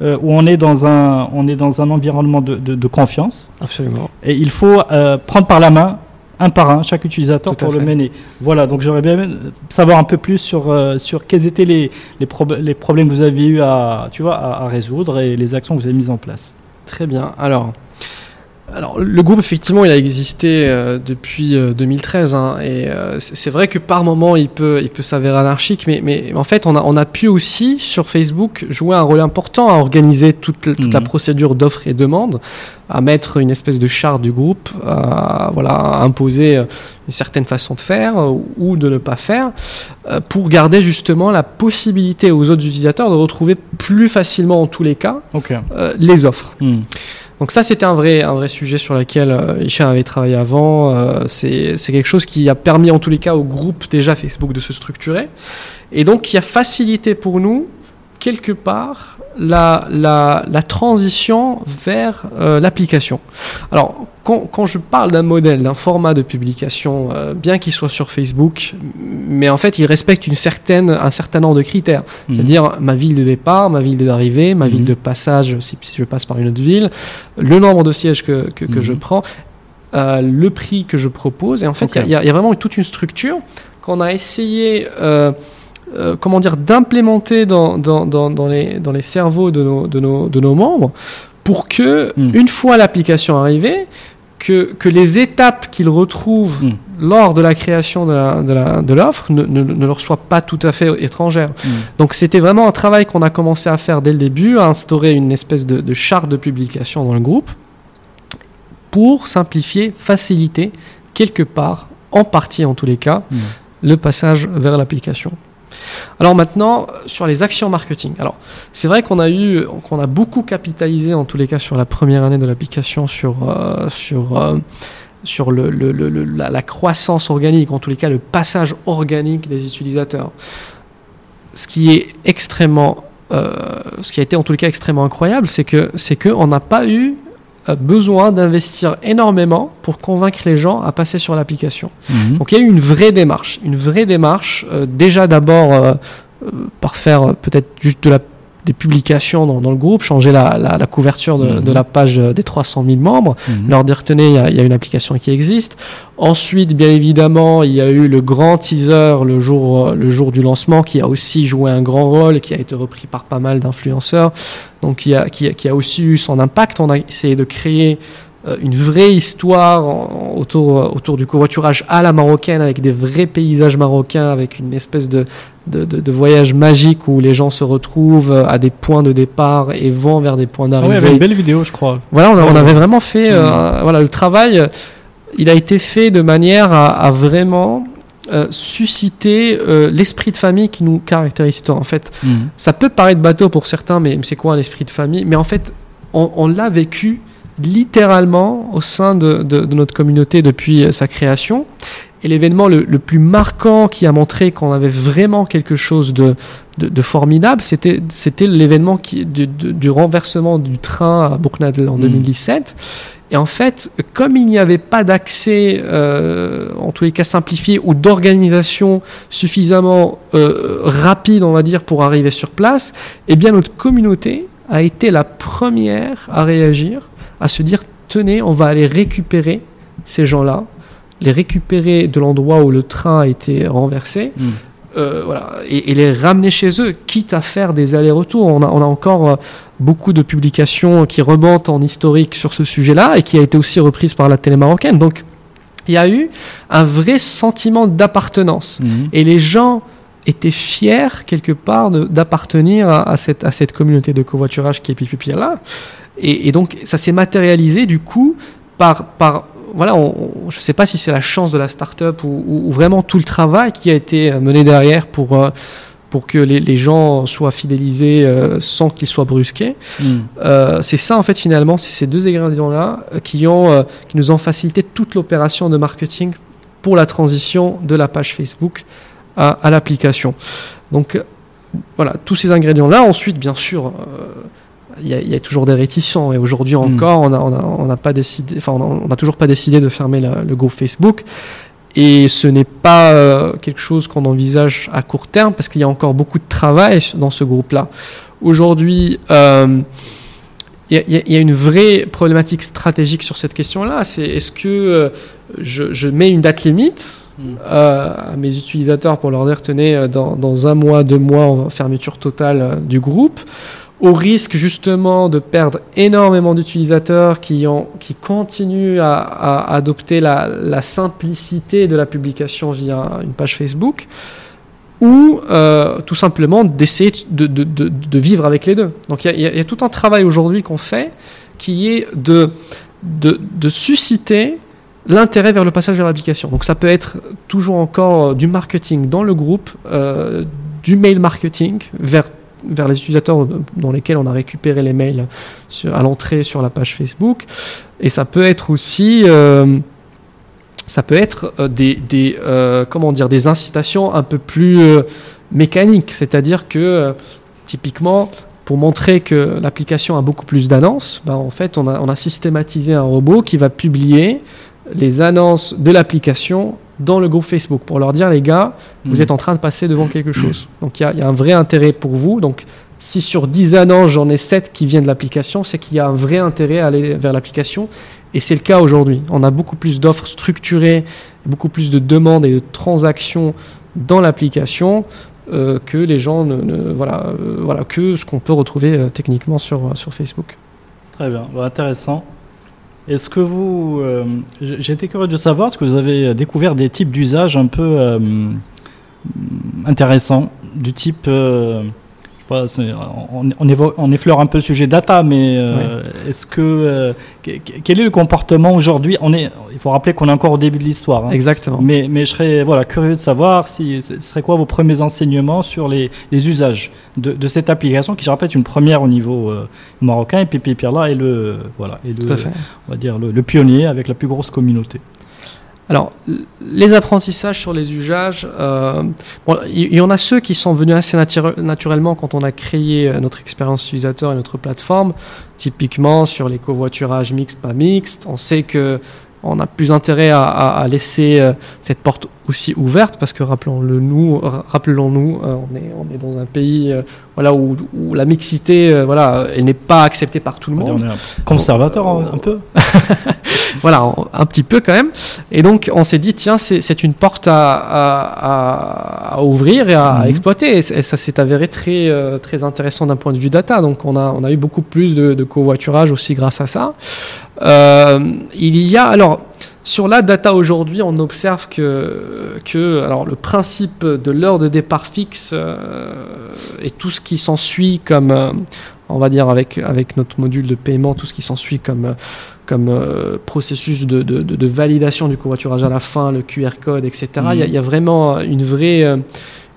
euh, où on est dans un, on est dans un environnement de- de- de confiance. Absolument. Et il faut euh, prendre par la main, un par un, chaque utilisateur pour le mener. Voilà, donc j'aurais bien aimé savoir un peu plus sur, euh, sur quels étaient les, les, prob- les problèmes que vous aviez eu à, tu vois, à, à résoudre et les actions que vous avez mises en place. Très bien. Alors, alors le groupe, effectivement, il a existé euh, depuis euh, 2013. hein, et euh, c'est vrai que par moment, il peut, il peut s'avérer anarchique. Mais, mais en fait, on a, on a pu aussi, sur Facebook, jouer un rôle important à organiser toute, toute la Mhm. procédure d'offres et demandes, à mettre une espèce de charte du groupe, à, voilà, à imposer euh, une certaine façon de faire euh, ou de ne pas faire, euh, pour garder justement la possibilité aux autres utilisateurs de retrouver plus facilement, en tous les cas, Ok. euh, les offres. Hmm. Donc ça, c'était un vrai, sujet sur lequel euh, Hicham avait travaillé avant. Euh, c'est quelque chose qui a permis en tous les cas au groupe déjà Facebook de se structurer. Et donc qui a facilité pour nous, quelque part, la, la, la transition vers euh, l'application. Alors, quand, quand je parle d'un modèle, d'un format de publication, euh, bien qu'il soit sur Facebook, mais en fait, il respecte une certaine, un certain nombre de critères. Mhm. C'est-à-dire ma ville de départ, ma ville d'arrivée, ma Mhm. ville de passage si, si je passe par une autre ville, le nombre de sièges que, que, que Mhm. je prends, euh, le prix que je propose. Et en fait, il y a- Ok. il y, y a vraiment toute une structure qu'on a essayé, euh, comment dire, d'implémenter dans, dans, dans, dans les, dans les cerveaux de nos, de nos, de nos membres pour que, Mhm. une fois l'application arrivée, que, que les étapes qu'ils retrouvent Mhm. lors de la création de l'offre ne, ne, ne leur soient pas tout à fait étrangères. Hmm. Donc c'était vraiment un travail qu'on a commencé à faire dès le début, à instaurer une espèce de, de charte de publication dans le groupe pour simplifier, faciliter quelque part, en partie en tous les cas, Hmm. le passage vers l'application. Alors maintenant, sur les actions marketing. Alors, c'est vrai qu'on a eu, qu'on a beaucoup capitalisé en tous les cas sur la première année de l'application, sur, euh, sur, euh, sur la, croissance organique, en tous les cas le passage organique des utilisateurs. Ce qui est extrêmement, euh, ce qui a été en tous les cas extrêmement incroyable, c'est que c'est que on n'a pas eu besoin d'investir énormément pour convaincre les gens à passer sur l'application. Mhm. Donc il y a eu une vraie démarche, une vraie démarche, euh, déjà d'abord euh, euh, par faire peut-être juste de la, des publications dans, dans le groupe, changer la, la- la couverture de, Mhm. de la page euh, des 300 000 membres, Mhm. leur dire tenez, il y, a- il y a une application qui existe. Ensuite, bien évidemment, il y a eu le grand teaser le jour, euh, le jour du lancement qui a aussi joué un grand rôle et qui a été repris par pas mal d'influenceurs, donc qui a, qui, a, qui a aussi eu son impact. On a essayé de créer une vraie histoire autour, euh, autour du covoiturage à la marocaine, avec des vrais paysages marocains, avec une espèce de, de, de, voyage magique où les gens se retrouvent à des points de départ et vont vers des points d'arrivée. Ah oui, il y avait une belle vidéo, je crois. Voilà, on, on avait vraiment fait. Voilà, le travail, il a été fait de manière à, à vraiment euh, susciter euh, l'esprit de famille qui nous caractérise tant. En fait, mhm. ça peut paraître bateau pour certains, mais c'est quoi un esprit de famille? Mais en fait, on, l'a vécu littéralement au sein de, notre communauté depuis euh, sa création. Et l'événement le, plus marquant qui a montré qu'on avait vraiment quelque chose de, formidable, c'était l'événement du, du, renversement du train à Bourg-Nadel en 2017. Mhm. Et en fait, comme il n'y avait pas d'accès, euh, en tous les cas simplifié, ou d'organisation suffisamment euh, rapide, on va dire, pour arriver sur place, eh bien notre communauté a été la première à réagir, à se dire, tenez, on va aller récupérer ces gens-là, les récupérer de l'endroit où le train a été renversé. Hmm. Euh, voilà, et, les ramener chez eux, quitte à faire des allers-retours. On a, on a encore euh, beaucoup de publications qui remontent en historique sur ce sujet-là et qui a été aussi reprise par la télé marocaine. Donc, il y a eu un vrai sentiment d'appartenance. Mhm. Et les gens étaient fiers, quelque part, d'appartenir à, cette, à cette communauté de covoiturage qui est Pipi là. Et, et donc, ça s'est matérialisé, du coup, par, par voilà, je ne sais pas si c'est la chance de la start-up ou, vraiment tout le travail qui a été mené derrière pour, euh, pour que les, gens soient fidélisés euh, sans qu'ils soient brusqués. Hmm. Euh, c'est ça, en fait, finalement, c'est ces deux ingrédients-là qui, ont, qui nous ont facilité toute l'opération de marketing pour la transition de la page Facebook à, à l'application. Donc, voilà, tous ces ingrédients-là. Ensuite, bien sûr, il y, a toujours des réticents et aujourd'hui hmm. encore on n'a on a, pas décidé enfin on n'a toujours pas décidé de fermer le groupe Facebook et ce n'est pas euh, quelque chose qu'on envisage à court terme parce qu'il y a encore beaucoup de travail dans ce groupe là aujourd'hui euh, il y, a une vraie problématique stratégique sur cette question là c'est est-ce que euh, je, mets une date limite hmm. à mes utilisateurs pour leur dire tenez dans, dans un mois deux mois fermeture totale du groupe au risque justement de perdre énormément d'utilisateurs qui, qui continuent à, adopter la, simplicité de la publication via une page Facebook, ou euh, tout simplement d'essayer de, vivre avec les deux. Donc il y, a tout un travail aujourd'hui qu'on fait qui est de, susciter l'intérêt vers le passage vers l'application. Donc ça peut être toujours encore du marketing dans le groupe, euh, du mail marketing vers les utilisateurs dans lesquels on a récupéré les mails à l'entrée sur la page Facebook. Et ça peut être aussi, euh, ça peut être euh, des, des euh, des incitations un peu plus mécaniques. C'est-à-dire que, typiquement, pour montrer que l'application a beaucoup plus d'annonces, bah, en fait, on a systématisé un robot qui va publier les annonces de l'application dans le groupe Facebook pour leur dire les gars, vous hmm. êtes en train de passer devant quelque chose. Donc il y, a un vrai intérêt pour vous. Donc si sur 10 annonces j'en ai 7 qui viennent de l'application, c'est qu'il y a un vrai intérêt à aller vers l'application. Et c'est le cas aujourd'hui. On a beaucoup plus d'offres structurées, beaucoup plus de demandes et de transactions dans l'application euh, que les gens ne, voilà, euh, voilà que ce qu'on peut retrouver euh, techniquement sur, sur Facebook. Très bien, intéressant. Est-ce que vous. Euh, été curieux de savoir, est-ce que vous avez découvert des types d'usages un peu euh, intéressants, du type. Euh, on, effleure un peu le sujet data, mais euh, est-ce que euh, quel est le comportement aujourd'hui? On est, il faut rappeler qu'on est encore au début de l'histoire. Hein. Exactement. Mais, mais je serais voilà curieux de savoir si ce serait quoi vos premiers enseignements sur les, usages de, cette application, qui je rappelle est une première au niveau euh, marocain, et Pipi Pierre est le voilà, le, on va dire le pionnier avec la plus grosse communauté. Alors, les apprentissages sur les usages, euh, il y, en a ceux qui sont venus assez naturellement quand on a créé euh, notre expérience utilisateur et notre plateforme. Typiquement sur les covoiturages mixtes, pas mixtes, on sait que on a plus intérêt à, laisser euh, cette porte aussi ouverte parce que rappelons-le nous, rappelons-nous, euh, on est on est dans un pays euh, voilà où, où, la mixité euh, voilà elle n'est pas acceptée par tout le monde. On est un conservateur un, peu. voilà, un, petit peu quand même. Et donc on s'est dit tiens c'est une porte à, à, à, ouvrir et à, mhm. exploiter et, ça s'est avéré très très intéressant d'un point de vue data. Donc on a on a eu beaucoup plus de, de covoiturage aussi grâce à ça. il y a alors sur la data aujourd'hui, on observe que, que alors le principe de l'heure de départ fixe euh, et tout ce qui s'ensuit comme, euh, on va dire avec, avec notre module de paiement, tout ce qui s'ensuit comme, comme euh, processus de, de, de, validation du covoiturage à la fin, le QR code, etc. Il y, a vraiment une vraie,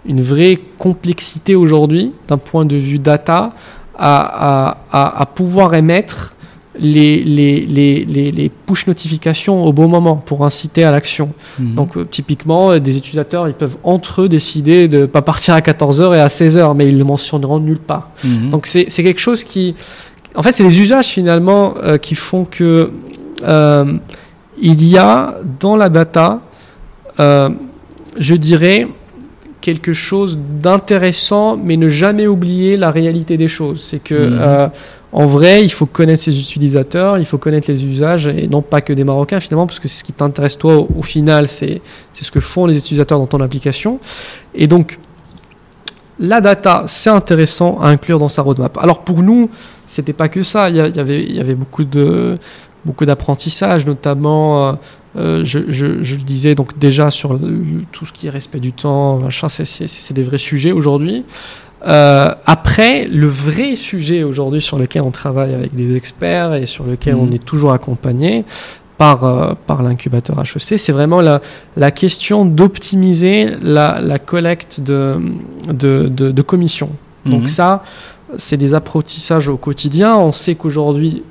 une vraie complexité aujourd'hui d'un point de vue data à, à, à pouvoir émettre les, les, les, les, push notifications au bon moment pour inciter à l'action. Mhm. Donc euh, typiquement, euh, des utilisateurs, ils peuvent entre eux décider de ne pas partir à 14h et à 16h, mais ils le mentionneront nulle part. Mhm. Donc c'est quelque chose qui... En fait, c'est les usages finalement euh, qui font que il y a dans la data, je dirais, quelque chose d'intéressant, mais ne jamais oublier la réalité des choses. C'est que... Mhm. En vrai, il faut connaître ses utilisateurs, il faut connaître les usages, et non pas que des Marocains finalement, parce que ce qui t'intéresse toi au, final, c'est ce que font les utilisateurs dans ton application. Et donc, la data, c'est intéressant à inclure dans sa roadmap. Alors pour nous, c'était pas que ça. Il y, avait, y avait beaucoup de beaucoup d'apprentissage, notamment. Euh, euh, je, le disais donc déjà sur tout ce qui est respect du temps, c'est des vrais sujets aujourd'hui. Euh, après, le vrai sujet aujourd'hui sur lequel on travaille avec des experts et sur lequel on mhm. est toujours accompagné par, euh, par l'incubateur HEC, c'est vraiment la, la question d'optimiser la, la, collecte de, de, de, commissions. Donc mhm. ça, c'est des apprentissages au quotidien. On sait qu'aujourd'hui,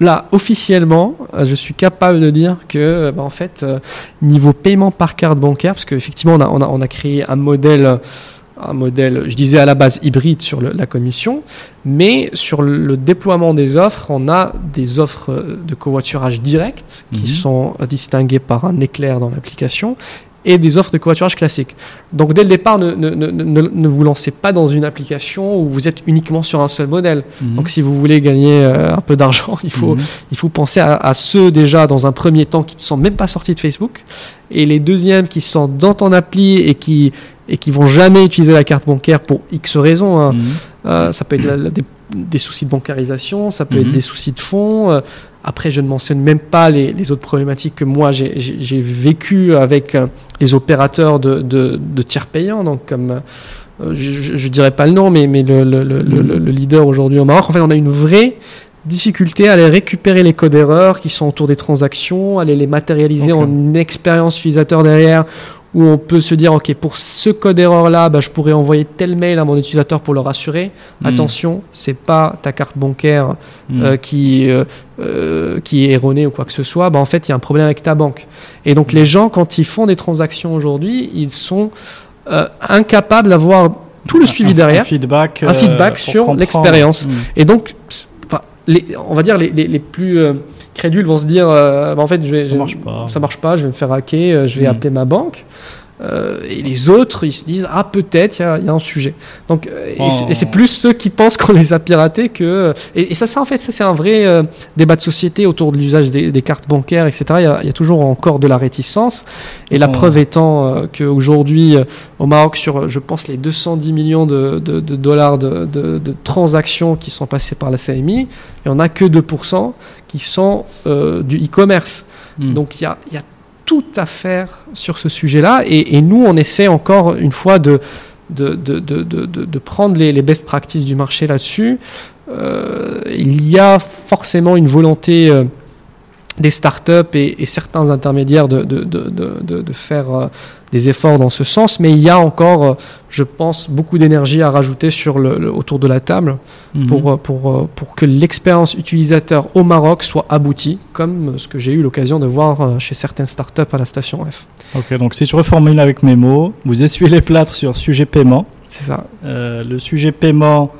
là, officiellement, euh, je suis capable de dire que, bah, en fait, niveau paiement par carte bancaire, parce qu'effectivement, on a, on, a, on a créé un modèle un modèle, je disais à la base hybride sur la commission, mais sur le, déploiement des offres, on a des offres de covoiturage direct qui mhm. sont distinguées par un éclair dans l'application et des offres de covoiturage classiques. Donc dès le départ, ne, ne, ne, ne, vous lancez pas dans une application où vous êtes uniquement sur un seul modèle. Mhm. Donc si vous voulez gagner euh, un peu d'argent, il, faut mhm. il faut penser à, à, ceux déjà dans un premier temps qui ne sont même pas sortis de Facebook et les deuxièmes qui sont dans ton appli et qui et qui vont jamais utiliser la carte bancaire pour X raisons. Hein. Mhm. Euh, ça peut être des, soucis de bancarisation, ça peut être mhm. des soucis de fonds. Euh, après, je ne mentionne même pas les, autres problématiques que moi j'ai vécues avec euh, les opérateurs de, de, tiers payants, donc comme je ne dirais pas le nom, mais, mais le, le, le, le leader aujourd'hui au Maroc. En fait, on a une vraie difficulté à aller récupérer les codes erreurs qui sont autour des transactions, aller les matérialiser en expérience utilisateur derrière où on peut se dire, OK, pour ce code erreur-là, bah, je pourrais envoyer tel mail à mon utilisateur pour le rassurer. Hmm. Attention, c'est pas ta carte bancaire hmm. euh, qui, euh, euh, qui est erronée ou quoi que ce soit. Bah, en fait, il y a un problème avec ta banque. Et donc, les gens, quand ils font des transactions aujourd'hui, ils sont incapables d'avoir tout le suivi derrière. Un feedback, un feedback sur l'expérience. Hmm. Et donc, les, on va dire les, les, les plus crédules vont se dire euh, bah, en fait je vais, ça, marche pas. ça marche pas je vais me faire hacker euh, je vais hmm. appeler ma banque euh, et les autres, ils se disent ah peut-être il y, a un sujet. Donc et c'est oh. plus ceux qui pensent qu'on les a piratés que et, ça, ça en fait ça c'est un vrai débat de société autour de l'usage des, cartes bancaires etc. Il y, a, il y, a, toujours encore de la réticence et la oh. preuve étant qu'aujourd'hui au Maroc sur je pense les 210 millions de, de, de dollars de, de, transactions qui sont passées par la CMI, il y en a que 2% qui sont euh, du e-commerce. Hmm. Donc il y a, y a, tout à faire sur ce sujet-là. Et, et, nous, on essaie encore une fois de, de, de, de, prendre les, les, best practices du marché là-dessus. Euh, il y a forcément une volonté euh, des startups et, et certains intermédiaires de, de, de, de faire euh, des efforts dans ce sens, mais il y a encore, euh, je pense, beaucoup d'énergie à rajouter sur le, autour de la table mhm. pour, euh, pour, pour que l'expérience utilisateur au Maroc soit aboutie, comme ce que j'ai eu l'occasion de voir chez certaines startups à la station F. Ok, donc si je reformule avec mes mots, vous essuyez les plâtres sur sujet paiement. C'est ça. le sujet paiement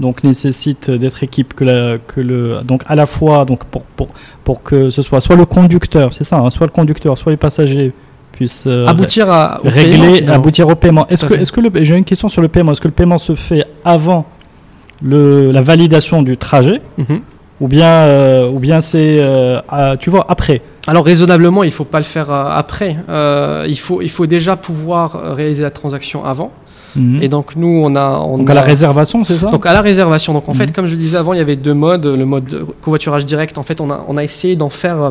donc nécessite d'être équipe que, que le donc à la fois donc pour, pour, pour que ce soit soit le conducteur c'est ça hein, soit le conducteur soit les passagers puisse euh, aboutir à au régler, paiement, aboutir au paiement. Est-ce que, est-ce que le, j'ai une question sur le paiement. Est-ce que le paiement se fait avant le, la validation du trajet Mhm. ou bien, euh, ou bien c'est, euh, tu vois, après? Alors raisonnablement, il faut pas le faire après. Il faut il faut déjà pouvoir réaliser la transaction avant. Mhm. Et donc nous, on a on Donc a- à la réservation, c'est ça Donc à la réservation. Donc en Mhm. fait, comme je disais avant, il y avait deux modes. Le mode covoiturage direct. En fait, on a on a essayé d'en faire euh,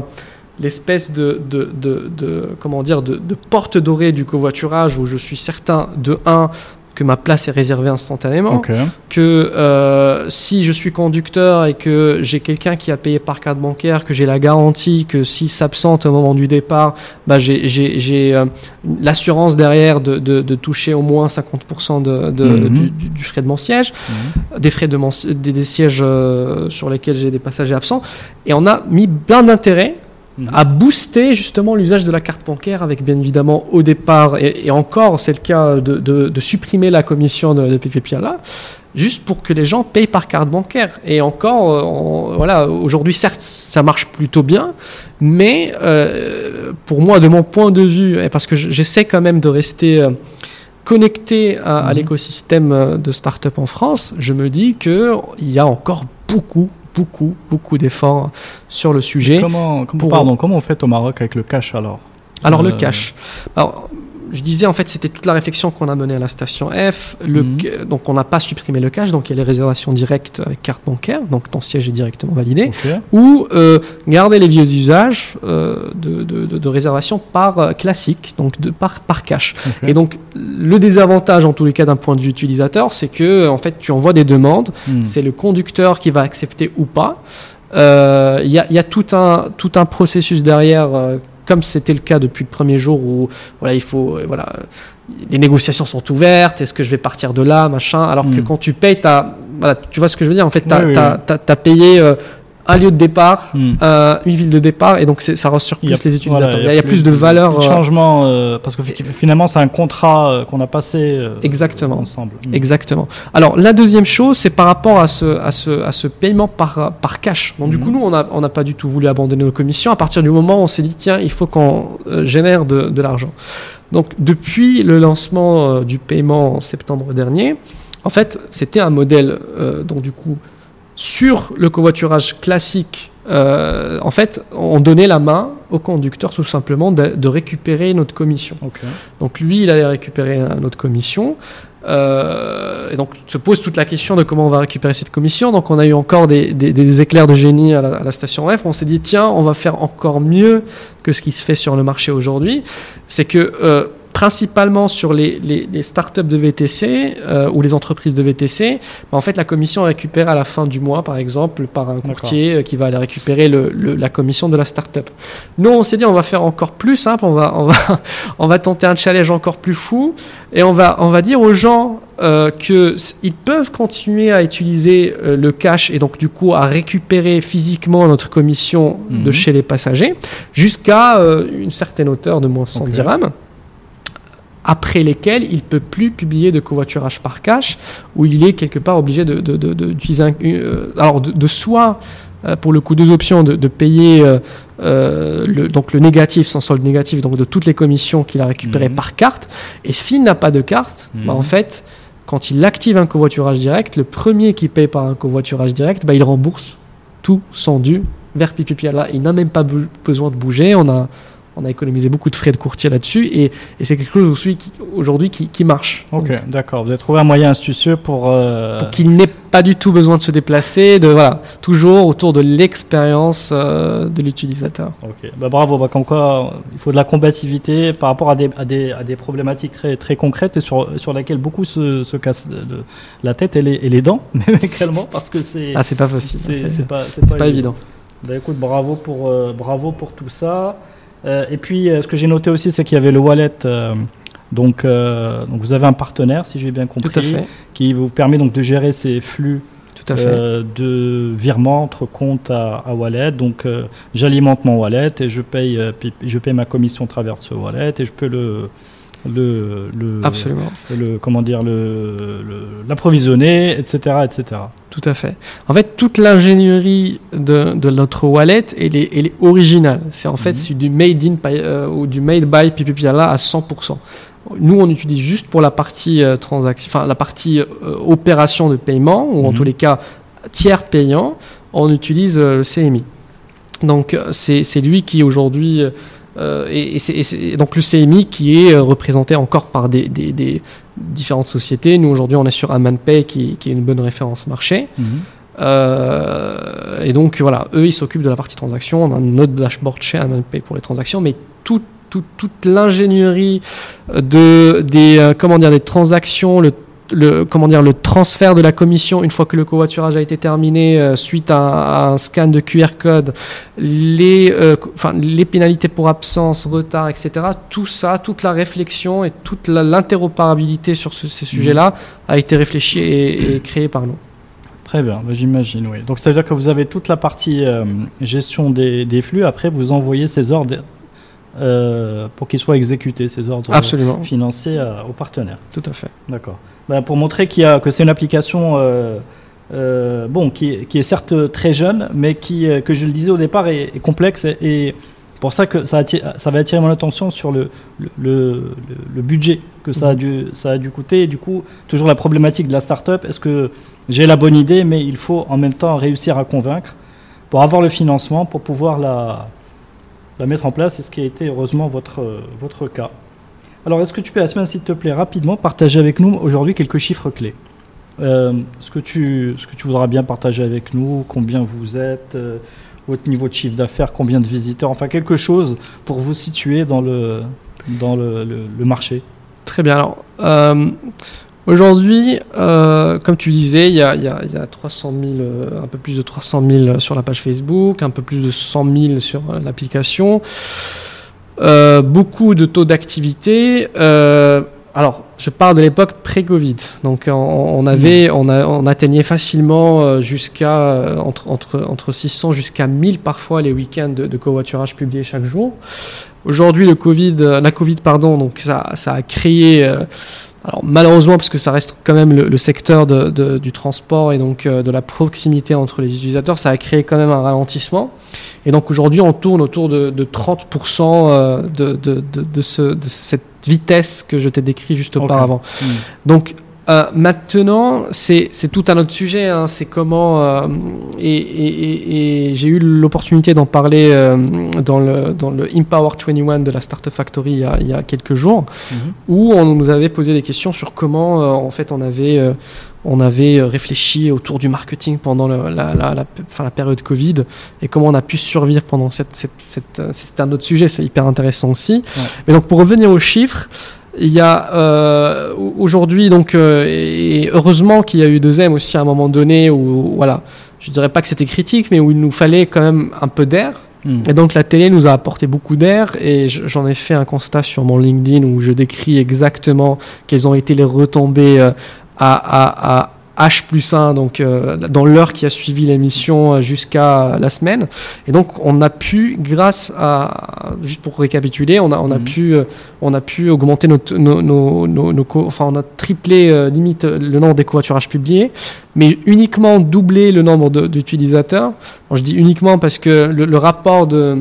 l'espèce de, de, de, de- comment dire de, de porte dorée du covoiturage où je suis certain de un que ma place est réservée instantanément. Que euh, si je suis conducteur et que j'ai quelqu'un qui a payé par carte bancaire, que j'ai la garantie que s'il s'absente au moment du départ, bah j'ai euh, l'assurance derrière de, de- de toucher au moins 50% de, de- Mhm. du, du- du frais de mon siège, Mhm. des frais de mon, si- des, des sièges euh, sur lesquels j'ai des passagers absents. Et on a mis plein d'intérêt À booster justement l'usage de la carte bancaire avec bien évidemment au départ, et, et encore c'est le cas de, de- de supprimer la commission de, de PPP là, juste pour que les gens payent par carte bancaire. Et encore, euh, on- voilà, aujourd'hui certes ça marche plutôt bien, mais euh, pour moi de mon point de vue, et parce que j'essaie quand même de rester... euh, connecté à, à Mhm. l'écosystème de start-up en France, je me dis qu'il y a encore beaucoup, beaucoup, beaucoup d'efforts sur le sujet. Comment, comment- pour- pardon, comment on fait au Maroc avec le cash alors? Alors le Euh, cash. Alors, je disais en fait c'était toute la réflexion qu'on a menée à la station F. Le, Mhm. Donc on n'a pas supprimé le cash, donc il y a les réservations directes avec carte bancaire, donc ton siège est directement validé. Ou euh, garder les vieux usages euh, de, de- de- de réservation par euh, classique, donc de, par, par cash. Et donc le désavantage en tous les cas d'un point de vue utilisateur, c'est que en fait tu envoies des demandes, Hmm. c'est le conducteur qui va accepter ou pas. Euh, Il y, a, il y a tout un, tout un processus derrière, comme c'était le cas depuis le premier jour où voilà, il faut, euh, voilà, les négociations sont ouvertes, est-ce que je vais partir de là, machin, alors que Mm. quand tu payes, t'as- voilà, tu vois ce que je veux dire, en fait, tu as, Oui, oui, oui. payé euh, un lieu de départ, Hmm. euh, une ville de départ, et donc ça ressort Il y a- plus les utilisateurs. voilà, il, y a, il y a plus de valeur. de euh, changement euh, parce que fi- finalement c'est un contrat qu'on a passé Exactement. ensemble. Hmm. Exactement. Alors la deuxième chose, c'est par rapport à ce, à ce, à ce paiement par, par cash. Donc du Mhm. coup, nous, on n'a on pas du tout voulu abandonner nos commissions. À partir du moment où on s'est dit, tiens, il faut qu'on génère de, de l'argent. Donc depuis le lancement du paiement en septembre dernier, en fait, c'était un modèle, euh, donc du coup, sur le covoiturage classique, euh, en fait, on donnait la main au conducteur tout simplement de, de récupérer notre commission. Donc lui, il allait récupérer notre commission. Euh, et donc se pose toute la question de comment on va récupérer cette commission. Donc on a eu encore des, des- des éclairs de génie à la, à la station F. On s'est dit tiens, on va faire encore mieux que ce qui se fait sur le marché aujourd'hui. C'est que euh, principalement sur les, les, les startups de VTC euh, ou les entreprises de VTC, bah, en fait la commission est récupérée à la fin du mois, par exemple, par un courtier euh, qui va aller récupérer le, le- la commission de la startup. Nous, on s'est dit on va faire encore plus simple, on va, on va, on va tenter un challenge encore plus fou et on va, on va dire aux gens euh, que s- ils peuvent continuer à utiliser euh, le cash et donc du coup à récupérer physiquement notre commission de Mhm. chez les passagers jusqu'à euh, une certaine hauteur de moins 100 Ok. dirhams après lesquels il peut plus publier de covoiturage par cash, où il est quelque part obligé de, de- de- de- un- euh, alors de, soit euh, pour le coup deux options de, payer euh, le, donc le négatif sans solde négatif donc de toutes les commissions qu'il a récupérées Mhm. par carte et s'il n'a pas de carte Mhm. bah, en fait quand il active un covoiturage direct le premier qui paye par un covoiturage direct bah, il rembourse tout son dû vers Pipipiala il n'a même pas besoin de bouger on a on a économisé beaucoup de frais de courtier là-dessus et, et c'est quelque chose aussi qui- aujourd'hui qui, qui marche Ok, d'accord. Vous avez trouvé un moyen astucieux pour. euh, pour qu'il n'ait pas du tout besoin de se déplacer, de voilà, toujours autour de l'expérience euh, de l'utilisateur. Ok, bah bravo. Bah, comme quoi, il faut de la combativité par rapport à des, à des, à des problématiques très, très concrètes et sur, sur lesquelles beaucoup se, se cassent la tête et les, et les dents, même également, parce que c'est Ah, c'est pas facile, c'est c'est c'est pas, c'est pas évident. Bah, écoute, bravo pour, euh, bravo pour tout ça. Euh, et puis, euh, ce que j'ai noté aussi, c'est qu'il y avait le wallet. euh, donc, euh, donc, vous avez un partenaire, si j'ai bien compris, qui vous permet donc de gérer ces flux tout à fait. de virement entre compte à, à wallet. Donc, euh, j'alimente mon wallet et je paye, je paye ma commission à travers ce wallet et je peux le, le, le, Absolument. le comment dire, le, l'approvisionner, etc., etc. Tout à fait. En fait, toute l'ingénierie de, de notre wallet, elle est, elle est originale. C'est en fait Mhm. c'est du made in Pi- euh, ou du made by PPPLA à 100%. Nous, on utilise juste pour la partie euh, transaction, enfin la partie euh, opération de paiement ou en Mhm. tous les cas tiers payant, on utilise le CMI. Donc c'est c'est lui qui aujourd'hui euh, et, et donc le CMI qui est euh, représenté encore par des, des- des différentes sociétés. Nous aujourd'hui on est sur AmanPay qui, qui est une bonne référence marché. Euh, et donc voilà, eux ils s'occupent de la partie transaction. On a notre dashboard chez AmanPay pour les transactions, mais tout- tout- toute l'ingénierie de des comment dire des transactions, le le, comment dire, le transfert de la commission une fois que le covoiturage a été terminé euh, suite à, à un scan de QR code, les, euh, enfin, les pénalités pour absence, retard, etc. Tout ça, toute la réflexion et toute l'interopérabilité sur ce- ces sujets-là a été réfléchie et, et créée par nous. Très bien, bah, j'imagine, oui. Donc ça veut dire que vous avez toute la partie euh, gestion des, des flux, après vous envoyez ces ordres euh, pour qu'ils soient exécutés, ces ordres Absolument, financiers euh, aux partenaires. tout à fait. D'accord. Bah, pour montrer qu'il y a, que c'est une application euh, euh, bon, qui, est- qui est certes très jeune, mais qui, euh, que je le disais au départ, est, est complexe. Et, et pour ça que ça, attire- ça va attirer mon attention sur le, le, le- le budget que ça a, Mhm. dû, ça a dû coûter. Et du coup, toujours la problématique de la start-up. Est-ce que j'ai la bonne idée, mais il faut en même temps réussir à convaincre pour avoir le financement, pour pouvoir la, la mettre en place, et ce qui a été heureusement votre, votre cas. Alors, est-ce que tu peux, Asman, s'il te plaît, rapidement partager avec nous aujourd'hui quelques chiffres clés Euh, ce, que tu, ce que tu voudras bien partager avec nous, combien vous êtes, euh, votre niveau de chiffre d'affaires, combien de visiteurs, enfin quelque chose pour vous situer dans le, dans le, le- marché. Très bien. Alors, euh, aujourd'hui, comme tu disais, il y a, y a- y a 300 000, euh, un peu plus de 300 000 sur la page Facebook, un peu plus de 100 000 sur l'application. Euh, beaucoup de taux d'activité. Euh, alors, je parle de l'époque pré-Covid. Donc, on, on avait, on, a- on atteignait facilement euh, jusqu'à entre, entre, entre 600 jusqu'à 1000 parfois les week-ends de, de covoiturage publiés chaque jour. Aujourd'hui, le Covid, la Covid, pardon, donc ça, ça a créé, alors malheureusement, parce que ça reste quand même le, le secteur de, de- du transport et donc euh, de la proximité entre les utilisateurs, ça a créé quand même un ralentissement. Et donc aujourd'hui, on tourne autour de, de 30% euh, de, de, de, de ce, de cette vitesse que je t'ai décrit juste auparavant. Hmm. Donc euh, maintenant, c'est tout un autre sujet. hein, c'est comment euh, et, et- et- et j'ai eu l'opportunité d'en parler euh, dans le dans le Empower 21 de la Startup Factory il y a, il y a quelques jours, Mhm. où on nous avait posé des questions sur comment en fait on avait on avait réfléchi autour du marketing pendant le- la, la, la, enfin, la période Covid et comment on a pu survivre pendant cette, cette, cette- c'est un autre sujet, c'est hyper intéressant aussi. Ouais. Mais donc pour revenir aux chiffres, il y a euh, aujourd'hui donc euh, et heureusement qu'il y a eu deux M aussi à un moment donné où voilà, je dirais pas que c'était critique, mais où il nous fallait quand même un peu d'air. Hmm. Et donc la télé nous a apporté beaucoup d'air et je- j'en ai fait un constat sur mon LinkedIn où je décris exactement quelles ont été les retombées euh, à, à, à H plus 1, donc euh, dans l'heure qui a suivi l'émission euh, jusqu'à la semaine. Et donc on a pu, grâce à, juste pour récapituler, on a, on a, Mhm. pu, euh, on a pu augmenter notre, nos, nos, nos, enfin on a triplé euh, limite le nombre des covoiturages publiés, mais uniquement doubler le nombre de- d'utilisateurs. Bon, je dis uniquement parce que le, le rapport de